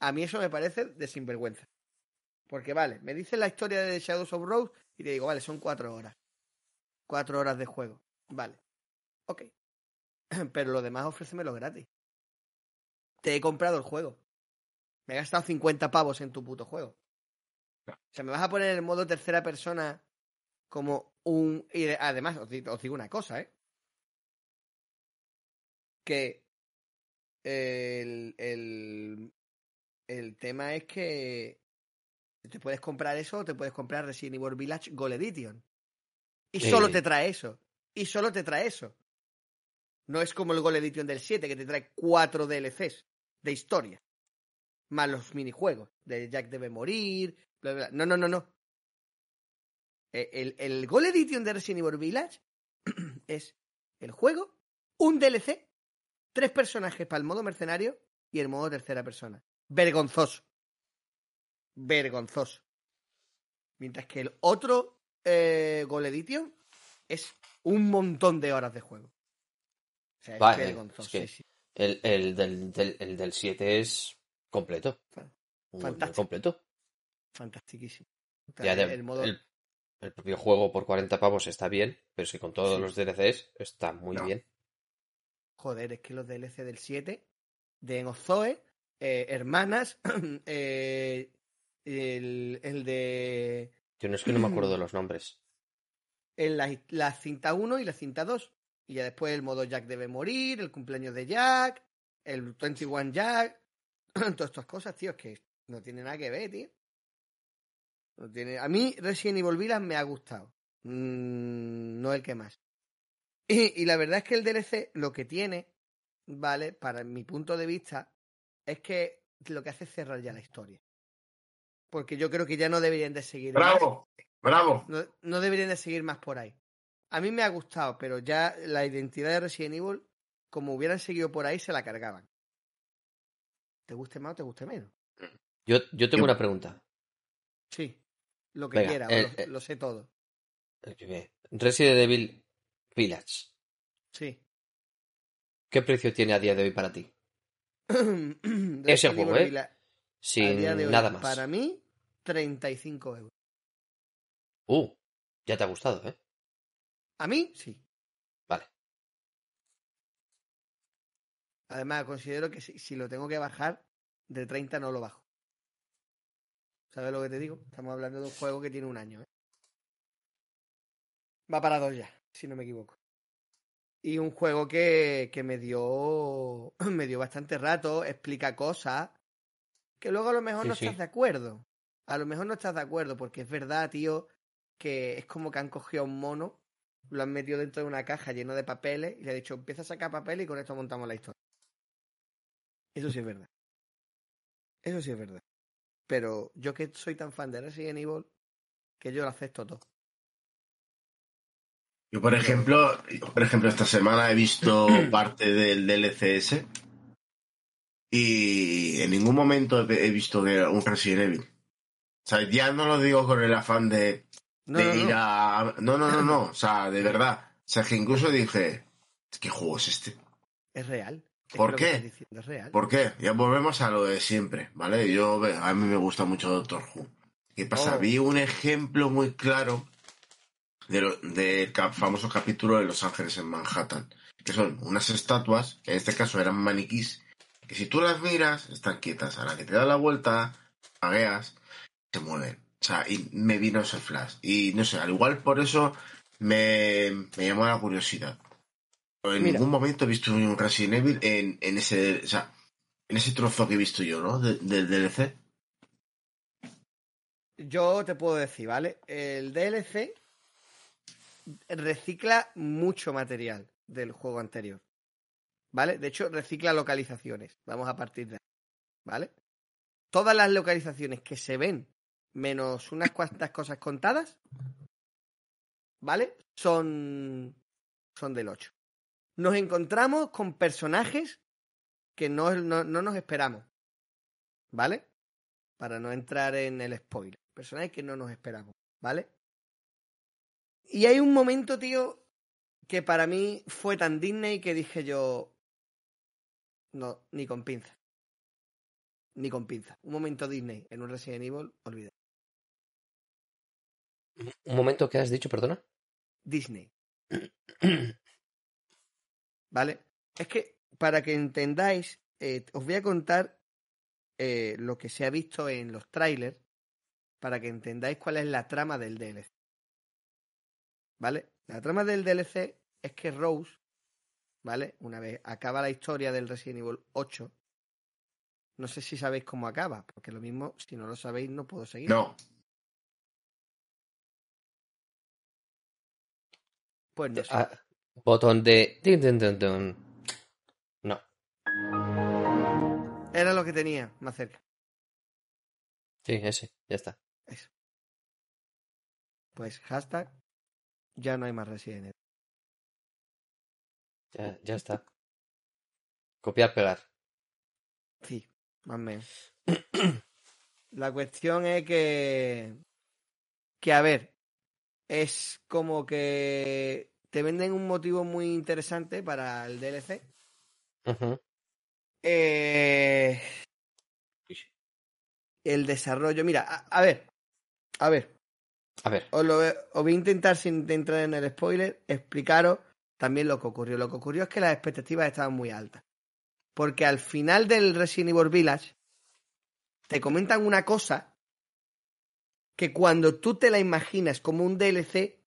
A mí eso me parece de sinvergüenza. Porque vale, me dicen la historia de Shadows of Rose y te digo, vale, son cuatro horas. Cuatro horas de juego. Vale. Ok. Pero lo demás ofrécemelo gratis. Te he comprado el juego. Me he gastado 50 pavos en tu puto juego. O sea, me vas a poner el modo tercera persona como un... Y de- además, os digo, os digo una cosa, ¿eh? Que el, el, el tema es que te puedes comprar eso o te puedes comprar Resident Evil Village Gold Edition. Y solo Eh. te trae eso. Y solo te trae eso. No es como el Gold Edition del 7 que te trae cuatro DLCs de historia. Más los minijuegos. De Jack debe morir. bla, bla, bla. No, no, no, no. Eh, El, el Gold Edition de Resident Evil Village es el juego, un DLC, tres personajes para el modo mercenario y el modo tercera persona. Vergonzoso. Vergonzoso. Mientras que el otro eh, Gold Edition es un montón de horas de juego. O sea, Vale, es que- sí, sí. El, el del, del, el del 7 es completo. Fantástico. completo. Fantastiquísimo. Ya de- el modo... el, el propio juego por 40 pavos está bien, pero es que con todos Sí. los DLCs está muy No. bien. Joder, es que los DLC del 7, de Enozoe, eh, Hermanas, eh, el, el de Yo no es que no me acuerdo de los nombres. en la, la cinta 1 y la cinta 2. Y ya después el modo Jack debe morir, el cumpleaños de Jack, el 21 Jack, todas estas cosas, tío, es que no tiene nada que ver, tío. No tiene... A mí Resident Evil Village me ha gustado. Mm, no el que más. Y, y la verdad es que el DLC lo que tiene, ¿vale? Para mi punto de vista, es que lo que hace es cerrar ya la historia. Porque yo creo que ya no deberían de seguir más. ¡Bravo! ¡Bravo! No, no deberían de seguir más por ahí. A mí me ha gustado, pero ya la identidad de Resident Evil, como hubieran seguido por ahí, se la cargaban. ¿Te guste más o te guste menos? Yo, yo tengo Yo- una pregunta. Sí, lo que Venga, quiera, eh, lo, eh. lo sé todo. Eh, Resident Evil Village. Sí. ¿Qué precio tiene a día de hoy para ti? Ese juego, ¿eh? Sin día de hoy, nada más. Para mí, 35 euros. Uh, ya te ha gustado, ¿eh? A mí, sí. Vale. Además, considero que si, si lo tengo que bajar, de 30 no lo bajo. ¿Sabes lo que te digo? Estamos hablando de un juego que tiene un año. ¿eh? Va para dos ya, si no me equivoco. Y un juego que, que me dio me dio bastante rato, explica cosas que luego a lo mejor Sí, no sí. estás de acuerdo. A lo mejor no estás de acuerdo, porque es verdad, tío, que es como que han cogido a un mono, lo han metido dentro de una caja llena de papeles y le han dicho, empieza a sacar papeles y con esto montamos la historia. Eso sí es verdad. Eso sí es verdad. Pero yo que soy tan fan de Resident Evil, que yo lo acepto todo. Yo, por ejemplo, por ejemplo, esta semana he visto parte del DLCS y en ningún momento he visto que un Resident Evil. O sea, ya no lo digo con el afán de, No, de no, ir no. a... No, no, no, no. O sea, de verdad. O sea, que incluso dije, ¿qué juego es este? Es real. Es ¿Por qué? diciendo es real. ¿Por qué? Ya volvemos a lo de siempre, ¿vale? Yo, a mí me gusta mucho Doctor Who. ¿Qué pasa? Oh. Vi un ejemplo muy claro del famoso capítulo de Los Ángeles en Manhattan, que son unas estatuas, que en este caso eran maniquís, que si tú las miras, están quietas. A la que te da la vuelta, pagueas, se mueven. O sea, y me vino ese flash. Y no sé, al igual por eso me, me llamó la curiosidad. Pero en Mira. ningún momento he visto un Resident Evil en, en ese, o sea, en ese trozo que he visto yo, ¿no? De- Del DLC. Yo te puedo decir, ¿vale? El DLC recicla mucho material del juego anterior. ¿Vale? De hecho, recicla localizaciones. Vamos a partir de ahí. ¿Vale? Todas las localizaciones que se ven, menos unas cuantas cosas contadas, ¿vale? Son, son del 8. Nos encontramos con personajes que no, no, no nos esperamos. ¿Vale? Para no entrar en el spoiler. Personajes que no nos esperamos. ¿Vale? Y hay un momento, tío, que para mí fue tan Disney que dije yo. No, ni con pinza. Ni con pinza. Un momento Disney en un Resident Evil, olvida. Un momento, ¿qué has dicho, perdona? Disney. ¿Vale? Es que para que entendáis, eh, os voy a contar eh, lo que se ha visto en los trailers para que entendáis cuál es la trama del DLC. ¿Vale? La trama del DLC es que Rose, ¿vale? Una vez acaba la historia del Resident Evil 8, no sé si sabéis cómo acaba, porque lo mismo, si no lo sabéis, no puedo seguir. No. Pues no sé. Ah, botón de... No. Era lo que tenía más cerca. Sí, ese, ya está. Eso. Pues hashtag ya no hay más Resident Evil. Ya, ya está. Copiar, pegar. Sí, más o menos. La cuestión es que. Que a ver. Es como que te venden un motivo muy interesante para el DLC. Eh, el desarrollo. Mira, a, a ver. A ver. A ver. Os, lo, os voy a intentar, sin entrar en el spoiler, explicaros también lo que ocurrió. Lo que ocurrió es que las expectativas estaban muy altas. Porque al final del Resident Evil Village te comentan una cosa que cuando tú te la imaginas como un DLC,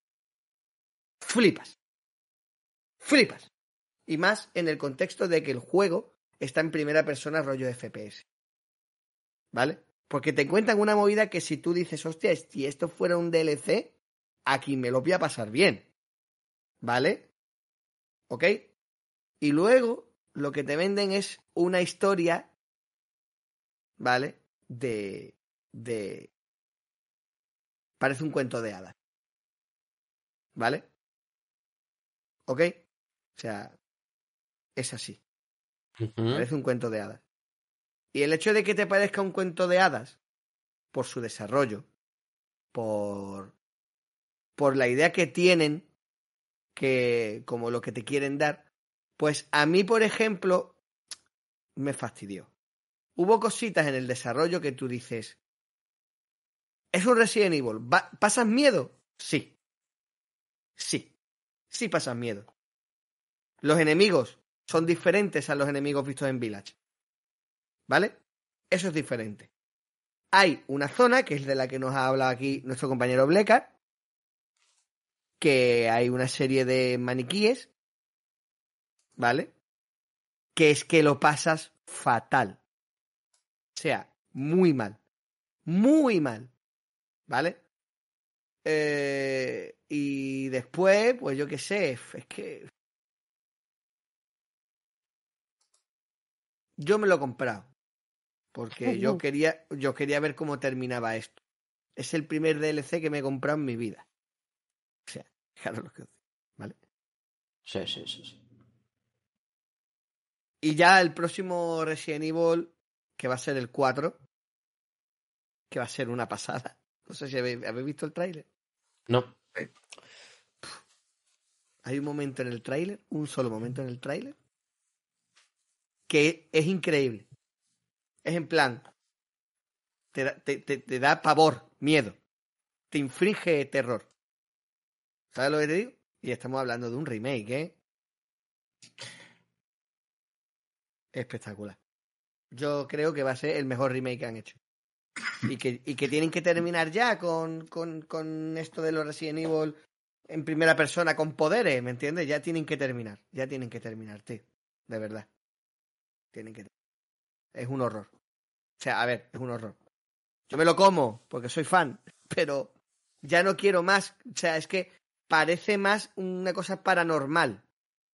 flipas. Flipas. Y más en el contexto de que el juego está en primera persona rollo FPS. ¿Vale? Porque te cuentan una movida que si tú dices, hostia, si esto fuera un DLC, aquí me lo voy a pasar bien. ¿Vale? ¿Ok? Y luego lo que te venden es una historia, ¿vale? De. de. Parece un cuento de hadas. ¿Vale? ¿Ok? O sea, es así. Parece un cuento de hadas. Y el hecho de que te parezca un cuento de hadas, por su desarrollo, por, por la idea que tienen, que como lo que te quieren dar, pues a mí, por ejemplo, me fastidió. Hubo cositas en el desarrollo que tú dices, ¿es un Resident Evil? ¿Va- ¿Pasas miedo? Sí. Sí. Sí pasas miedo. Los enemigos son diferentes a los enemigos vistos en Village. ¿Vale? Eso es diferente. hay una zona, que es de la que nos ha hablado aquí nuestro compañero Blecar, que hay una serie de maniquíes, ¿vale? Que es que lo pasas fatal. O sea, muy mal. Muy mal. ¿Vale? Eh, y después, pues yo qué sé, es que... Yo me lo he comprado. Porque yo quería, yo quería ver cómo terminaba esto. Es el primer DLC que me he comprado en mi vida. O sea, fijaros lo que ¿vale? Sí, sí, sí, sí. Y ya el próximo Resident Evil, que va a ser el 4, que va a ser una pasada. No sé si habéis, ¿habéis visto el tráiler. No. Hay un momento en el tráiler, un solo momento en el tráiler, que es increíble. Es en plan, te, da- te- te- te da pavor, miedo, te infringe terror. ¿Sabes lo que te digo? Y estamos hablando de un remake, ¿eh? Espectacular. Yo creo que va a ser el mejor remake que han hecho. Y que, y que tienen que terminar ya con, con, con esto de los Resident Evil en primera persona con poderes, ¿me entiendes? Ya tienen que terminar. Ya tienen que terminar, tío. De verdad. Tienen que Es un horror. O sea, a ver, es un horror. Yo me lo como porque soy fan, pero ya no quiero más. O sea, es que parece más una cosa paranormal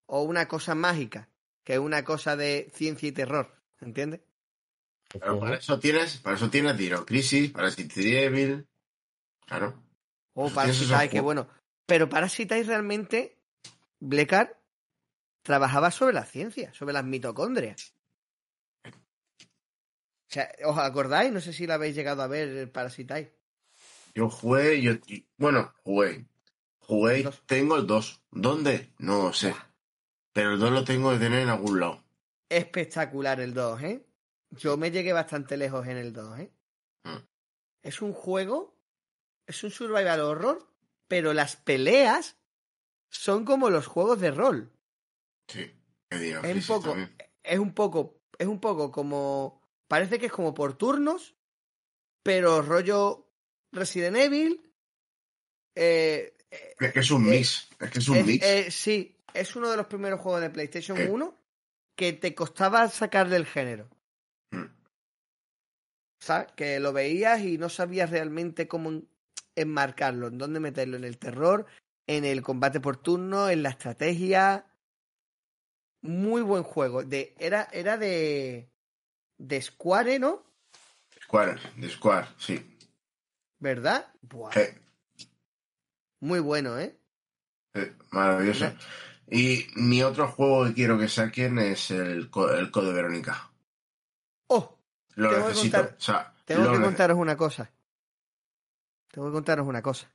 o una cosa mágica que una cosa de ciencia y terror. ¿Entiendes? Claro, para eso tienes, para eso tienes Dino Crisis, para City Evil. Claro. O Eso Parasite, un- bueno. Pero Parasite realmente, Blecar trabajaba sobre la ciencia, sobre las mitocondrias. O sea, ¿os acordáis? No sé si la habéis llegado a ver, el Parasite. Yo jugué, yo, bueno, jugué. Jugué y Dos. tengo el 2. ¿Dónde? No sé. Pero el 2 lo tengo que tener en algún lado. Espectacular el 2, ¿eh? Yo me llegué bastante lejos en el 2, ¿eh? Mm. Es un juego, es un survival horror, pero las peleas son como los juegos de rol. Sí. Es un poco, también. es un poco, es un poco como, parece que es como por turnos, pero rollo Resident Evil. Eh, Es que es un eh, mix. Es que es un es- mix. eh, sí, es uno de los primeros juegos de PlayStation Eh. 1 que te costaba sacarle el género. ¿Sabes? Que lo veías y no sabías realmente cómo en- enmarcarlo, en dónde meterlo, en el terror, en el combate por turno, en la estrategia. Muy buen juego. De, era, era de. de Square, ¿no? Square, de Square, sí. ¿Verdad? Buah, Muy bueno, ¿eh? maravilloso. Y mi otro juego que quiero que saquen es el, el Code Verónica. ¡Oh! Lo Tengo que necesito. contar- o sea, Tengo que contaros una cosa. Tengo que contaros una cosa.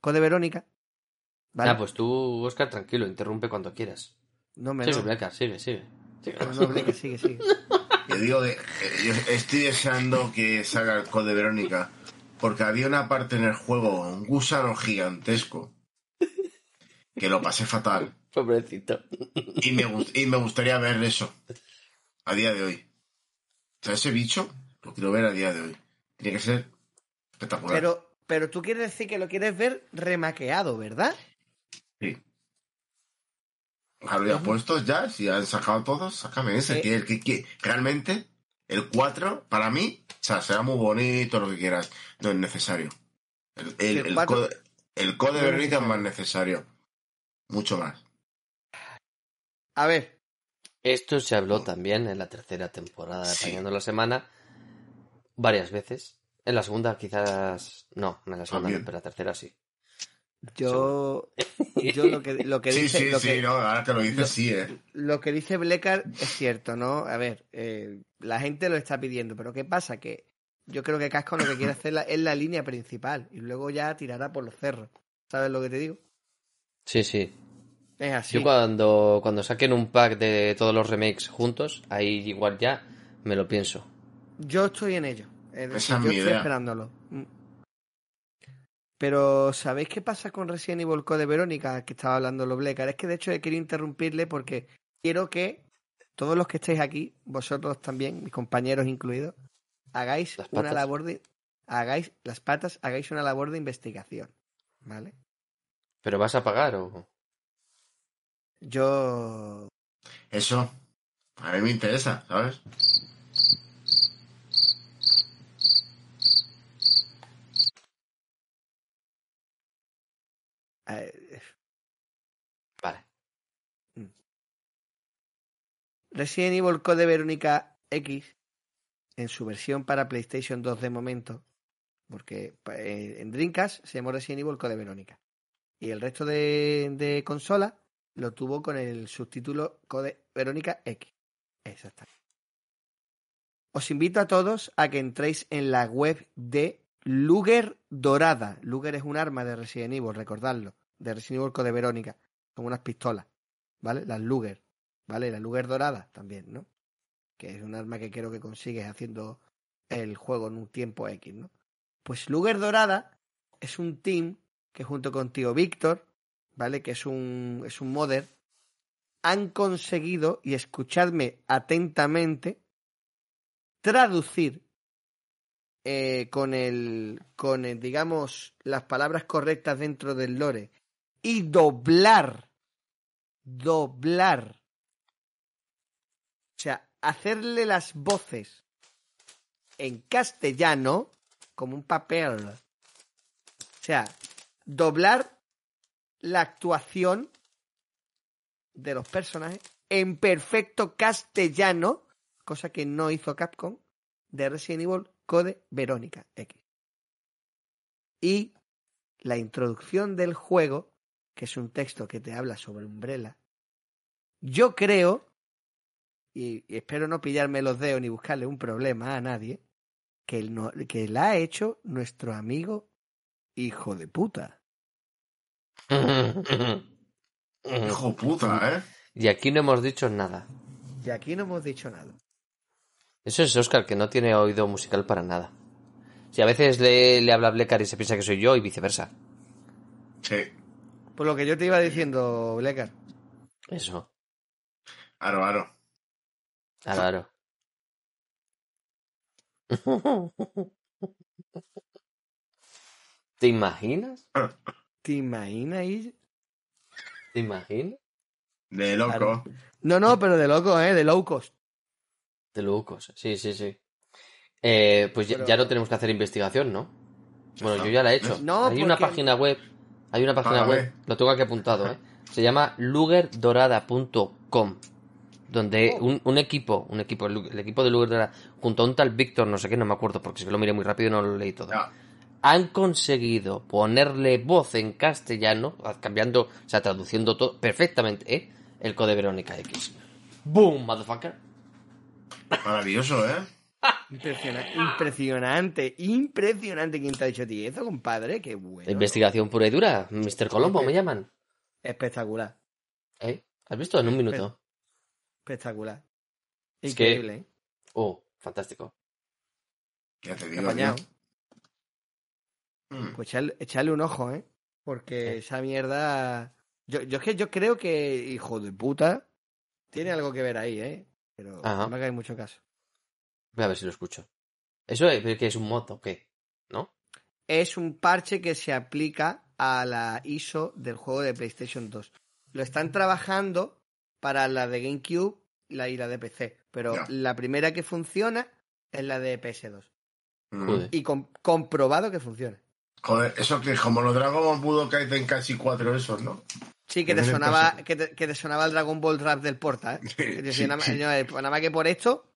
Code Verónica. ¿Vale? Ah, pues tú, Oscar, tranquilo, interrumpe cuando quieras. no me Sigue, no. Bleca, sigue, sigue. Sigue. No, no, Bleca, sigue, sigue. Yo digo que eh, yo estoy deseando que salga el Code Verónica porque había una parte en el juego, un gusano gigantesco, que lo pasé fatal. Pobrecito. Y me, y me gustaría ver eso a día de hoy. O sea, ese bicho lo quiero ver a día de hoy. Tiene que ser espectacular. Pero, pero tú quieres decir que lo quieres ver remaqueado, ¿verdad? Sí. Ya puestos ya, si han sacado todos, sácame ese. Que, el que, que- realmente, el 4, para mí, o sea, será muy bonito, lo que quieras. No es necesario. El, el, El el code, el code no es Verónica es más necesario. Mucho más. A ver, Esto se habló también en la tercera temporada de Sí. La Semana varias veces. En la segunda quizás no, en la segunda no, pero en la tercera sí. yo, yo lo que, lo que Sí, dice, sí, lo sí, que, no, ahora que lo dices, lo- sí, eh. lo que dice Blecar es cierto, ¿no? A ver, eh, la gente lo está pidiendo, pero ¿qué pasa? Que yo creo que Casco lo que quiere hacer la- es la línea principal y luego ya tirará por los cerros. ¿Sabes lo que te digo? Sí, sí. Es así. Yo cuando, cuando saquen un pack de todos los remakes juntos, ahí igual ya me lo pienso. Yo estoy en ello. Es decir, Esa es yo mi estoy idea. esperándolo. Mm. Pero, ¿sabéis qué pasa con Resident Evil Code Verónica? Que estaba hablando lo Blecar. Es que de hecho he querido interrumpirle porque quiero que todos los que estéis aquí, vosotros también, mis compañeros incluidos, hagáis Las una patas. labor de hagáis las patas, hagáis una labor de investigación, ¿vale? ¿Pero vas a pagar o...? Yo Eso. A mí me interesa, ¿sabes? eh, Vale. Resident Evil Code Verónica X en su versión para PlayStation 2 de momento, porque eh, en Dreamcast se llamó Resident Evil Code Verónica y el resto de, de consola lo tuvo con el subtítulo Code Verónica X. Exactamente. Os invito a todos a que entréis en la web de Luger Dorada. Luger es un arma de Resident Evil, recordadlo, de Resident Evil Code Verónica, con unas pistolas, ¿vale? Las Luger. ¿vale? La Luger dorada también, ¿no? Que es un arma que creo que consigues haciendo el juego en un tiempo X, ¿no? Pues Luger dorada es un team que junto con Tío Víctor, ¿vale? Que es un, es un modder, han conseguido, y escuchadme atentamente, traducir eh, con el, con el, digamos, las palabras correctas dentro del lore y doblar, doblar o sea, hacerle las voces en castellano como un papel. O sea, doblar la actuación de los personajes en perfecto castellano, cosa que no hizo Capcom, de Resident Evil Code Verónica X. Y la introducción del juego, que es un texto que te habla sobre Umbrella, yo creo y, espero no pillarme los dedos ni buscarle un problema a nadie, que, que la ha hecho nuestro amigo hijo de puta. Hijo puta, ¿eh? y aquí no hemos dicho nada. Y aquí no hemos dicho nada. Eso es Oscar, que no tiene oído musical para nada. Si a veces le, le habla Blecar y se piensa que soy yo y viceversa. Sí. Por lo que yo te iba diciendo, Blecar. Eso, Aro, aro. claro. ¿Te imaginas? ¿Te imaginas? ¿Te imaginas? De loco. Claro. No, no, pero de loco, ¿eh? De low cost. De locos, sí, sí, sí. Eh, pues ya, Pero- ya no tenemos que hacer investigación, ¿no? Bueno, yo ya la he hecho. No, hay una página web, hay una página Págame. web, lo tengo aquí apuntado, ¿eh? Se llama lugerdorada.com donde Oh. un, un equipo, un equipo, el, el equipo de Luger Dorada, junto a un tal Víctor, no sé qué, no me acuerdo, porque es que lo miré muy rápido y no lo leí todo. Han conseguido ponerle voz en castellano, cambiando, o sea, traduciendo todo perfectamente, ¿eh? El code Verónica X. ¡Boom, motherfucker! Maravilloso, ¿eh? Impresiona- impresionante, impresionante. ¿Quién te ha dicho a ti eso, compadre? Qué bueno. Investigación pura y dura. Mr. Colombo me llaman. Espectacular, ¿Eh? ¿Has visto? En un minuto. espectacular. Es que- Increíble, ¿eh? Oh, fantástico. Ya te digo. Mm. Pues echarle, echarle un ojo, ¿eh? Porque esa mierda. Yo, yo es que yo creo que, hijo de puta, tiene algo que ver ahí, ¿eh? Pero Ajá. no me hagáis mucho caso. Voy a ver si lo escucho. ¿Eso es que es un mod o qué? ¿No? Es un parche que se aplica a la ISO del juego de PlayStation 2. Lo están trabajando para la de GameCube la- y la de PC. Pero la primera que funciona es la de PS2. Mm. Joder. Y com- comprobado que funciona. Joder, eso que es como los Dragon Ball Budokai Tenkaichi 4 esos, ¿no? Sí, que te sonaba, que te, que te sonaba el Dragon Ball Rap del Porta, ¿eh? Que te Sí, decía, nada, más- sí. no, eh, nada más que por esto,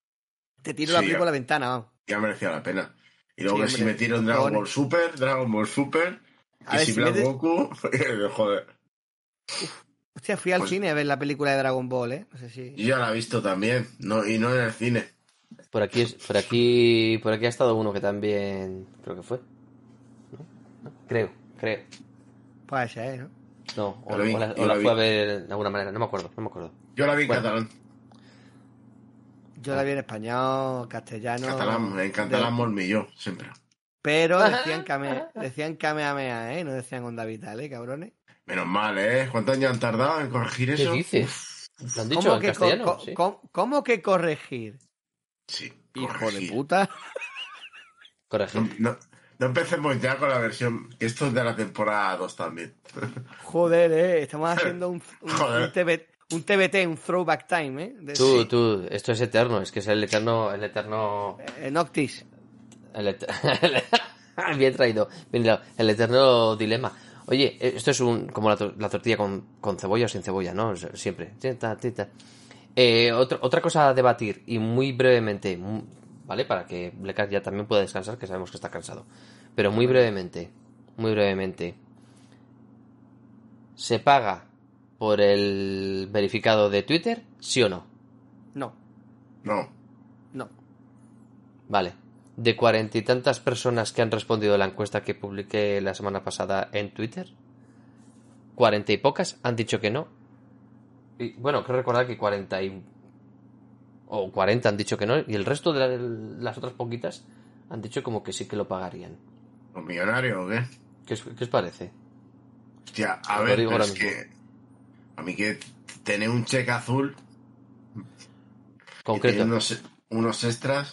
te tiro la Sí, por la ventana, vamos. Ya merecía la pena. Y luego Sí, que si hombre, metieron Dragon cojones. Ball Super, Dragon Ball Super, A que ver, si si Black metes- Goku, joder. Hostia, fui al Pues- cine a ver la película de Dragon Ball, ¿eh? No sé si... Yo ya la he visto también, no, y no en el cine. Por aquí, es- por aquí, por aquí ha estado uno que también, creo que fue. Creo, creo. Puede ser, ¿no? No, o, la vi, o la, yo o la la fue a ver de alguna manera, no me acuerdo, no me acuerdo. Yo la vi en Bueno. catalán. Yo la vi en español, castellano... catalán en catalán de- molmilló, siempre. Pero decían Kame, decían Kamehameha, ¿eh? No decían onda vital, ¿eh, cabrones? Menos mal, ¿eh? ¿Cuántos años han tardado en corregir ¿Qué eso? dices? ¿Lo han dicho ¿Cómo en que, castellano? co- Sí. cómo- cómo que corregir? Sí, Hijo de corregir. puta. Correcto. No, no- no empecemos ya con la versión. Esto es de la temporada 2 también. Joder, eh, estamos haciendo un, un, TBT, un throwback time, ¿eh? De- Tú, tú, esto es eterno, es que es el eterno, el eterno, eh, Noctis. el et- bien traído, bien traído, el eterno dilema. Oye, eh, esto es un, como la, tor- la tortilla con, con cebolla o sin cebolla, ¿no? Es- Siempre. Tita, tita. Eh, otra, otra cosa a debatir, y muy brevemente, ¿vale? Para que Blecar ya también pueda descansar, que sabemos que está cansado. Pero muy brevemente, muy brevemente. ¿Se paga por el verificado de Twitter? ¿Sí o no? No, No. no. Vale. De cuarenta y tantas personas que han respondido a la encuesta que publiqué la semana pasada en Twitter, cuarenta y pocas han dicho que no. Y bueno, quiero recordar que cuarenta y... o cuarenta han dicho que no, y el resto de la- las otras poquitas han dicho como que sí que lo pagarían. ¿Los millonarios o qué? ¿Qué os, qué os parece? Hostia, a ver, digo pero ahora es que. A mí que tener un cheque azul Concreto. unos, unos extras.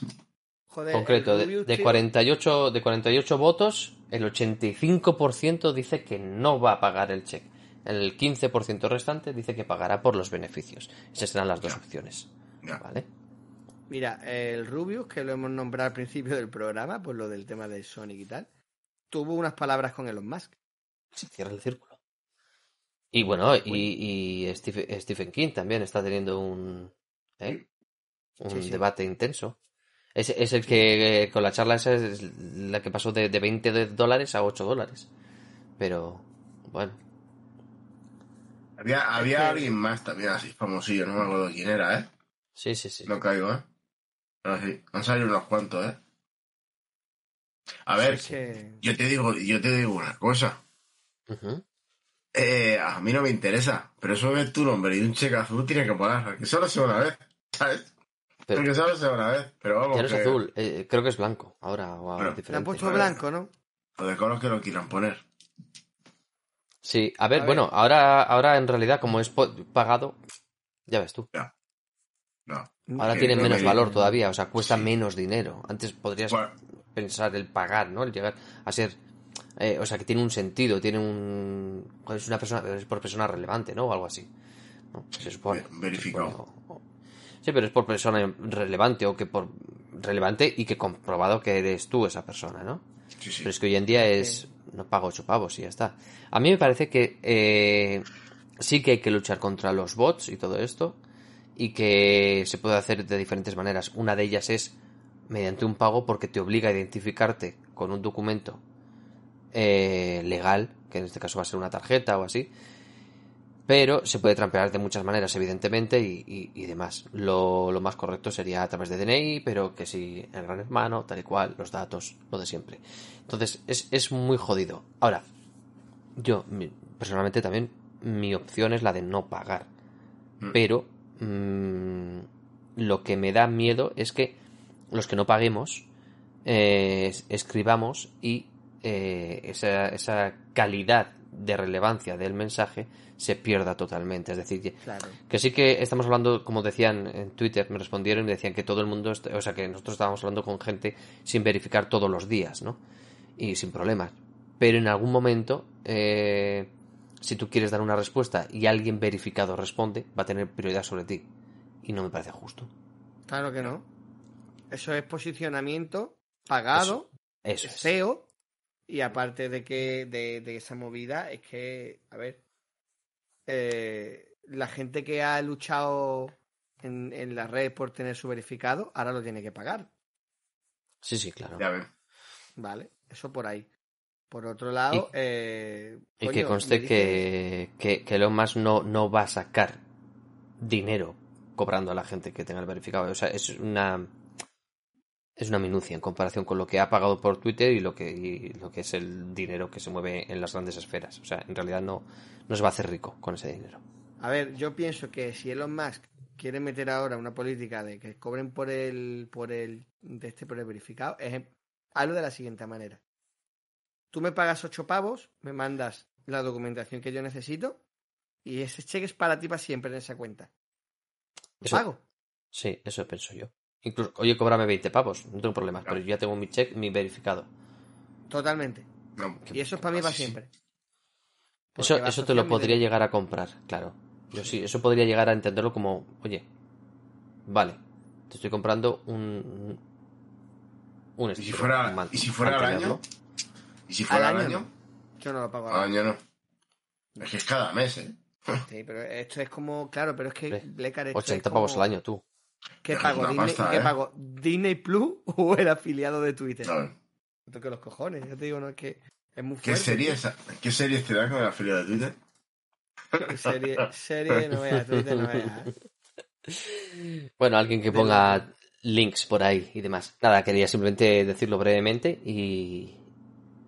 Joder, Concreto, el de, de tío, 48, de 48 votos, el 85% dice que no va a pagar el cheque. El 15% restante dice que pagará por los beneficios. Esas serán las dos opciones. Ya. ¿Vale? Mira, el Rubius, que lo hemos nombrado al principio del programa, por lo del tema de Sonic y tal, tuvo unas palabras con Elon Musk. Se cierra el círculo. Y bueno, y, y Stephen, Stephen King también está teniendo un, ¿eh? un Sí, sí. debate intenso. Es, es el que eh, con la charla esa es la que pasó de, de 20 de dólares a 8 dólares. Pero, bueno. Había, había alguien más también así famosillo, no me acuerdo quién era, ¿eh? Sí, sí, sí. No caigo, ¿eh? Pero sí, han salido unos cuantos, ¿eh? A ver, que- yo te digo, yo te digo una cosa. Eh, a mí no me interesa, pero eso de tu nombre y un cheque azul tiene que pagar. Que solo sea una vez, ¿sabes? Pero- Porque solo sea una vez, pero vamos. Ya no es que- azul, eh, creo que es blanco. Ahora, o ahora Bueno. Le diferente. han puesto blanco, ¿no? O de color que lo quieran poner. Sí, a ver, A ver. bueno, ahora, ahora en realidad, como es pagado, ya ves tú. No. Ahora Que tiene no menos me- valor todavía, o sea, cuesta Sí. menos dinero. Antes podrías Bueno, pensar el pagar, ¿no? El llegar a ser. eh, o sea, que tiene un sentido, tiene un. Es una persona, es por persona relevante, ¿no? O algo así. ¿no? Se supone. Ve- verificado. Se supone, o- o- Sí, pero es por persona relevante o que por. relevante y que comprobado que eres tú esa persona, ¿no? sí, sí. Pero es que hoy en día es. No pago ocho pavos y ya está. A mí me parece que eh, sí que hay que luchar contra los bots y todo esto. Y que se puede hacer de diferentes maneras. Una de ellas es mediante un pago porque te obliga a identificarte con un documento eh, legal, que en este caso va a ser una tarjeta o así. Pero se puede trampear de muchas maneras, evidentemente, y, y- y demás. Lo, lo más correcto sería a través de DNI, pero que si el gran hermano, tal y cual, los datos, lo de siempre. Entonces, es, es muy jodido. Ahora, yo, personalmente también, mi opción es la de no pagar. Mm. Pero, mm, lo que me da miedo es que los que no paguemos, eh, es- escribamos y eh, esa, esa calidad de relevancia del mensaje se pierda totalmente. Es decir, que- Claro. que sí que estamos hablando, como decían en Twitter, me respondieron y decían que todo el mundo, o sea, que nosotros estábamos hablando con gente sin verificar todos los días, ¿no? Y sin problemas. Pero en algún momento, eh, si tú quieres dar una respuesta y alguien verificado responde, va a tener prioridad sobre ti. Y no me parece justo. Claro que no. Eso es posicionamiento pagado, Eso es. SEO, y aparte de que de, de esa movida es que, a ver, eh, la gente que ha luchado en, en la red por tener su verificado, ahora lo tiene que pagar, Sí, sí, claro. Ya ves. ¿vale? Eso por ahí. Por otro lado, Y- eh, Y que conste que, que, que Elon Musk no, no va a sacar dinero cobrando a la gente que tenga el verificado. O sea, es una es una minucia en comparación con lo que ha pagado por Twitter y lo que, y lo que es el dinero que se mueve en las grandes esferas. O sea, en realidad no, no se va a hacer rico con ese dinero. A ver, yo pienso que si Elon Musk quiere meter ahora una política de que cobren por el por el de este por el verificado, es algo de la siguiente manera. Tú me pagas ocho pavos, me mandas la documentación que yo necesito y ese cheque es para ti para siempre en esa cuenta. Lo Eso- pago. Sí, eso pienso yo. Incluso, oye, cóbrame 20 pavos, no tengo problemas, pero yo ya tengo mi check, mi verificado. Totalmente. No, Y eso es para mí para siempre. Eso, Porque eso te lo podría llegar a comprar, claro. Yo sí, eso podría llegar a entenderlo como, oye, vale, te estoy comprando un. Un ¿Y si fuera, un man- ¿y si fuera al año? ¿Y si fuera al año? año Yo no lo pago Al ahora. año no. Es que es cada mes, ¿eh? Sí, pero esto es como, claro, pero es que Blecar esto 80 es pavos como- al año, tú. ¿Qué pago? Disney, pasta, ¿qué ¿eh? pago? ¿Disney Plus o el afiliado de Twitter? No. Los cojones, yo te digo, no es que es muy ¿Qué fuerte. series, ¿Qué series te dan con la feria de Twitter? Serie, serie, no veas, Twitter no veas. Bueno, alguien que ponga links por ahí y demás. Nada, quería simplemente decirlo brevemente y,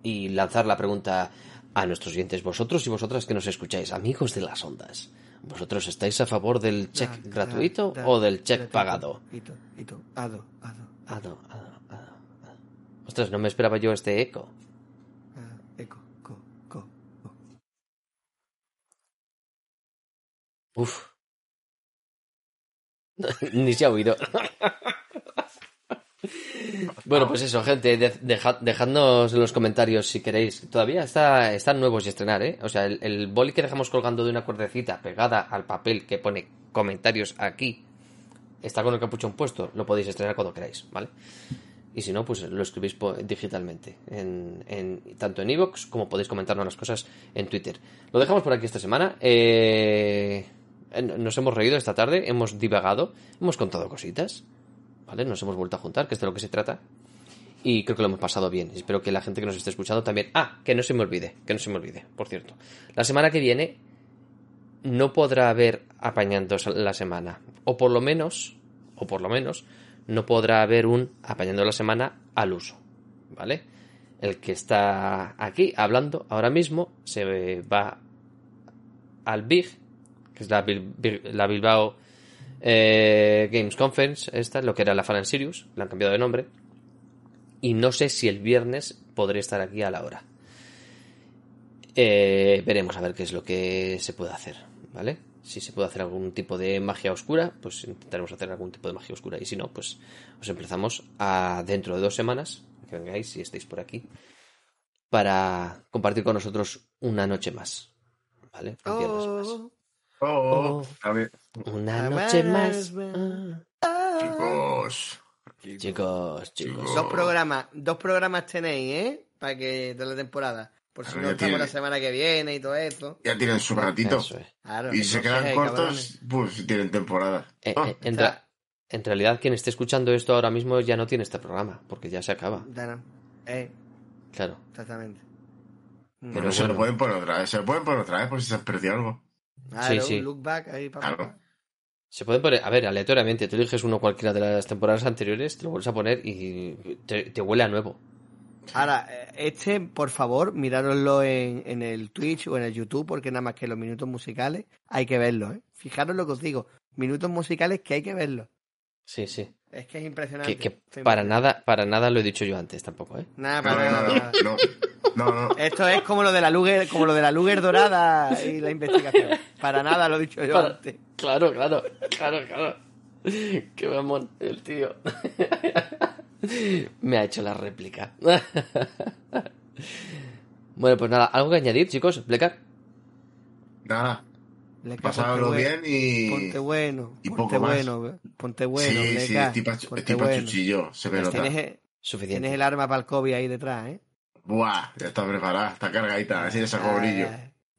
y lanzar la pregunta a nuestros oyentes, vosotros y vosotras que nos escucháis, amigos de las ondas. ¿Vosotros estáis a favor del check Da, gratuito da, o del check pagado? Tú, ado, ado, Ado, ado. Ostras, no me esperaba yo este eco. ah, eco, co, co, co. Uf. Ni se ha oído. bueno, pues eso, gente, de- deja- dejadnos en los comentarios si queréis. Todavía está, están nuevos y estrenar, ¿eh? O sea, el, el boli que dejamos colgando de una cuerdecita pegada al papel que pone comentarios aquí está con el capuchón puesto. Lo podéis estrenar cuando queráis, ¿vale? Y si no, pues lo escribís digitalmente, en, tanto en iVoox como podéis comentarnos las cosas en Twitter. Lo dejamos por aquí esta semana. Eh, nos hemos reído esta tarde, hemos divagado, hemos contado cositas, ¿vale? Nos hemos vuelto a juntar, que es de lo que se trata. Y creo que lo hemos pasado bien. Espero que la gente que nos esté escuchando también. Ah, que no se me olvide, que no se me olvide, por cierto. La semana que viene no podrá haber apañando la semana. O por lo menos, o por lo menos, no podrá haber un apañando la semana al uso. ¿Vale? El que está aquí hablando ahora mismo se va al Big, que es la, Bil- la Bilbao eh, Games Conference, esta, lo que era la Fan and Sirius, le han cambiado de nombre. Y no sé si el viernes podré estar aquí a la hora. Eh, veremos a ver qué es lo que se puede hacer, ¿vale? Si se puede hacer algún tipo de magia oscura, pues intentaremos hacer algún tipo de magia oscura. Y si no, pues os emplazamos a dentro de dos semanas, que vengáis si estáis por aquí, para compartir con nosotros una noche más, ¿vale? Un viernes más. Oh, Oh, oh, Oh. a ver, Una noche más. Ah. chicos. Chicos, chicos. Dos programas, dos programas tenéis, ¿eh? Para que de la temporada. Por si no estamos tiene- la semana que viene y todo eso. Ya tienen su ratito. Eso es. Claro, Y se quedan eh, cortos, pues tienen temporada. Eh, Ah, eh, en, realidad, quien esté escuchando esto ahora mismo ya no tiene este programa, porque ya se acaba. Eh, Claro. exactamente. Pero se lo pueden poner otra vez. Se lo pueden poner otra vez por si se han perdido algo. Claro, Sí, sí. look back ahí para Claro. Se puede poner, a ver, aleatoriamente, tú eliges uno cualquiera de las temporadas anteriores, te lo vuelves a poner y te, te huele a nuevo. Ahora, eh, este, por favor, mirároslo en, en el Twitch o en el YouTube, porque nada más que los minutos musicales hay que verlos, ¿eh? Fijaros lo que os digo, minutos musicales que hay que verlos. Sí, sí. Es que es impresionante. Que, para nada, para nada lo he dicho yo antes tampoco, ¿eh? Nada, No, para no, nada, no, nada. no, no, no. Esto es como lo de la Luger, como lo de la Luger dorada y la investigación. Para nada lo he dicho yo Para- antes. Claro, claro, claro, claro. Qué mamón el tío. Me ha hecho la réplica. bueno, pues nada, ¿algo que añadir, chicos? ¿Blecar? Nada. Ponte bien y. Ponte bueno, y ponte poco más. bueno, ponte bueno, sí, sí, bueno. pachuchillo, se me nota. Tienes, tienes Suficiente. el arma para el COVID ahí detrás, ¿eh? Buah, ya está preparada, está cargadita, así de saco brillo.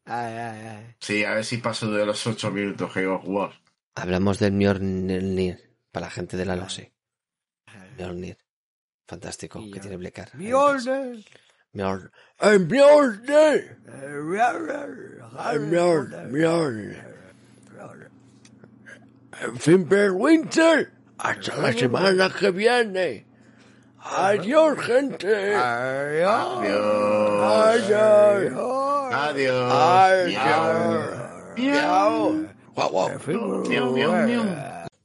Ay, ay, ay. Sí, a ver si paso de los 8 minutos que jugar. Hablamos del Mjolnir para la gente de la LOSE. Mjolnir. Fantástico, que tiene Blecar. Mjolnir. En fin, Winter. Hasta la semana que viene. Adiós, gente. Adiós. Adiós. Adiós. Adiós.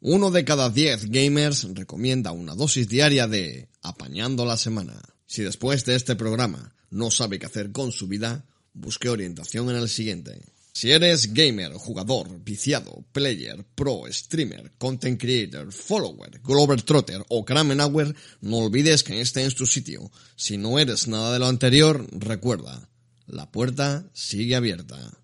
Uno de cada diez gamers recomienda una dosis diaria de Apañando la Semana. Si después de este programa no sabe qué hacer con su vida, busque orientación en el siguiente. Si eres gamer, jugador, viciado, player, pro, streamer, content creator, follower, Glover Trotter o Kramen Hour, no olvides que este es tu sitio. Si no eres nada de lo anterior, recuerda, la puerta sigue abierta.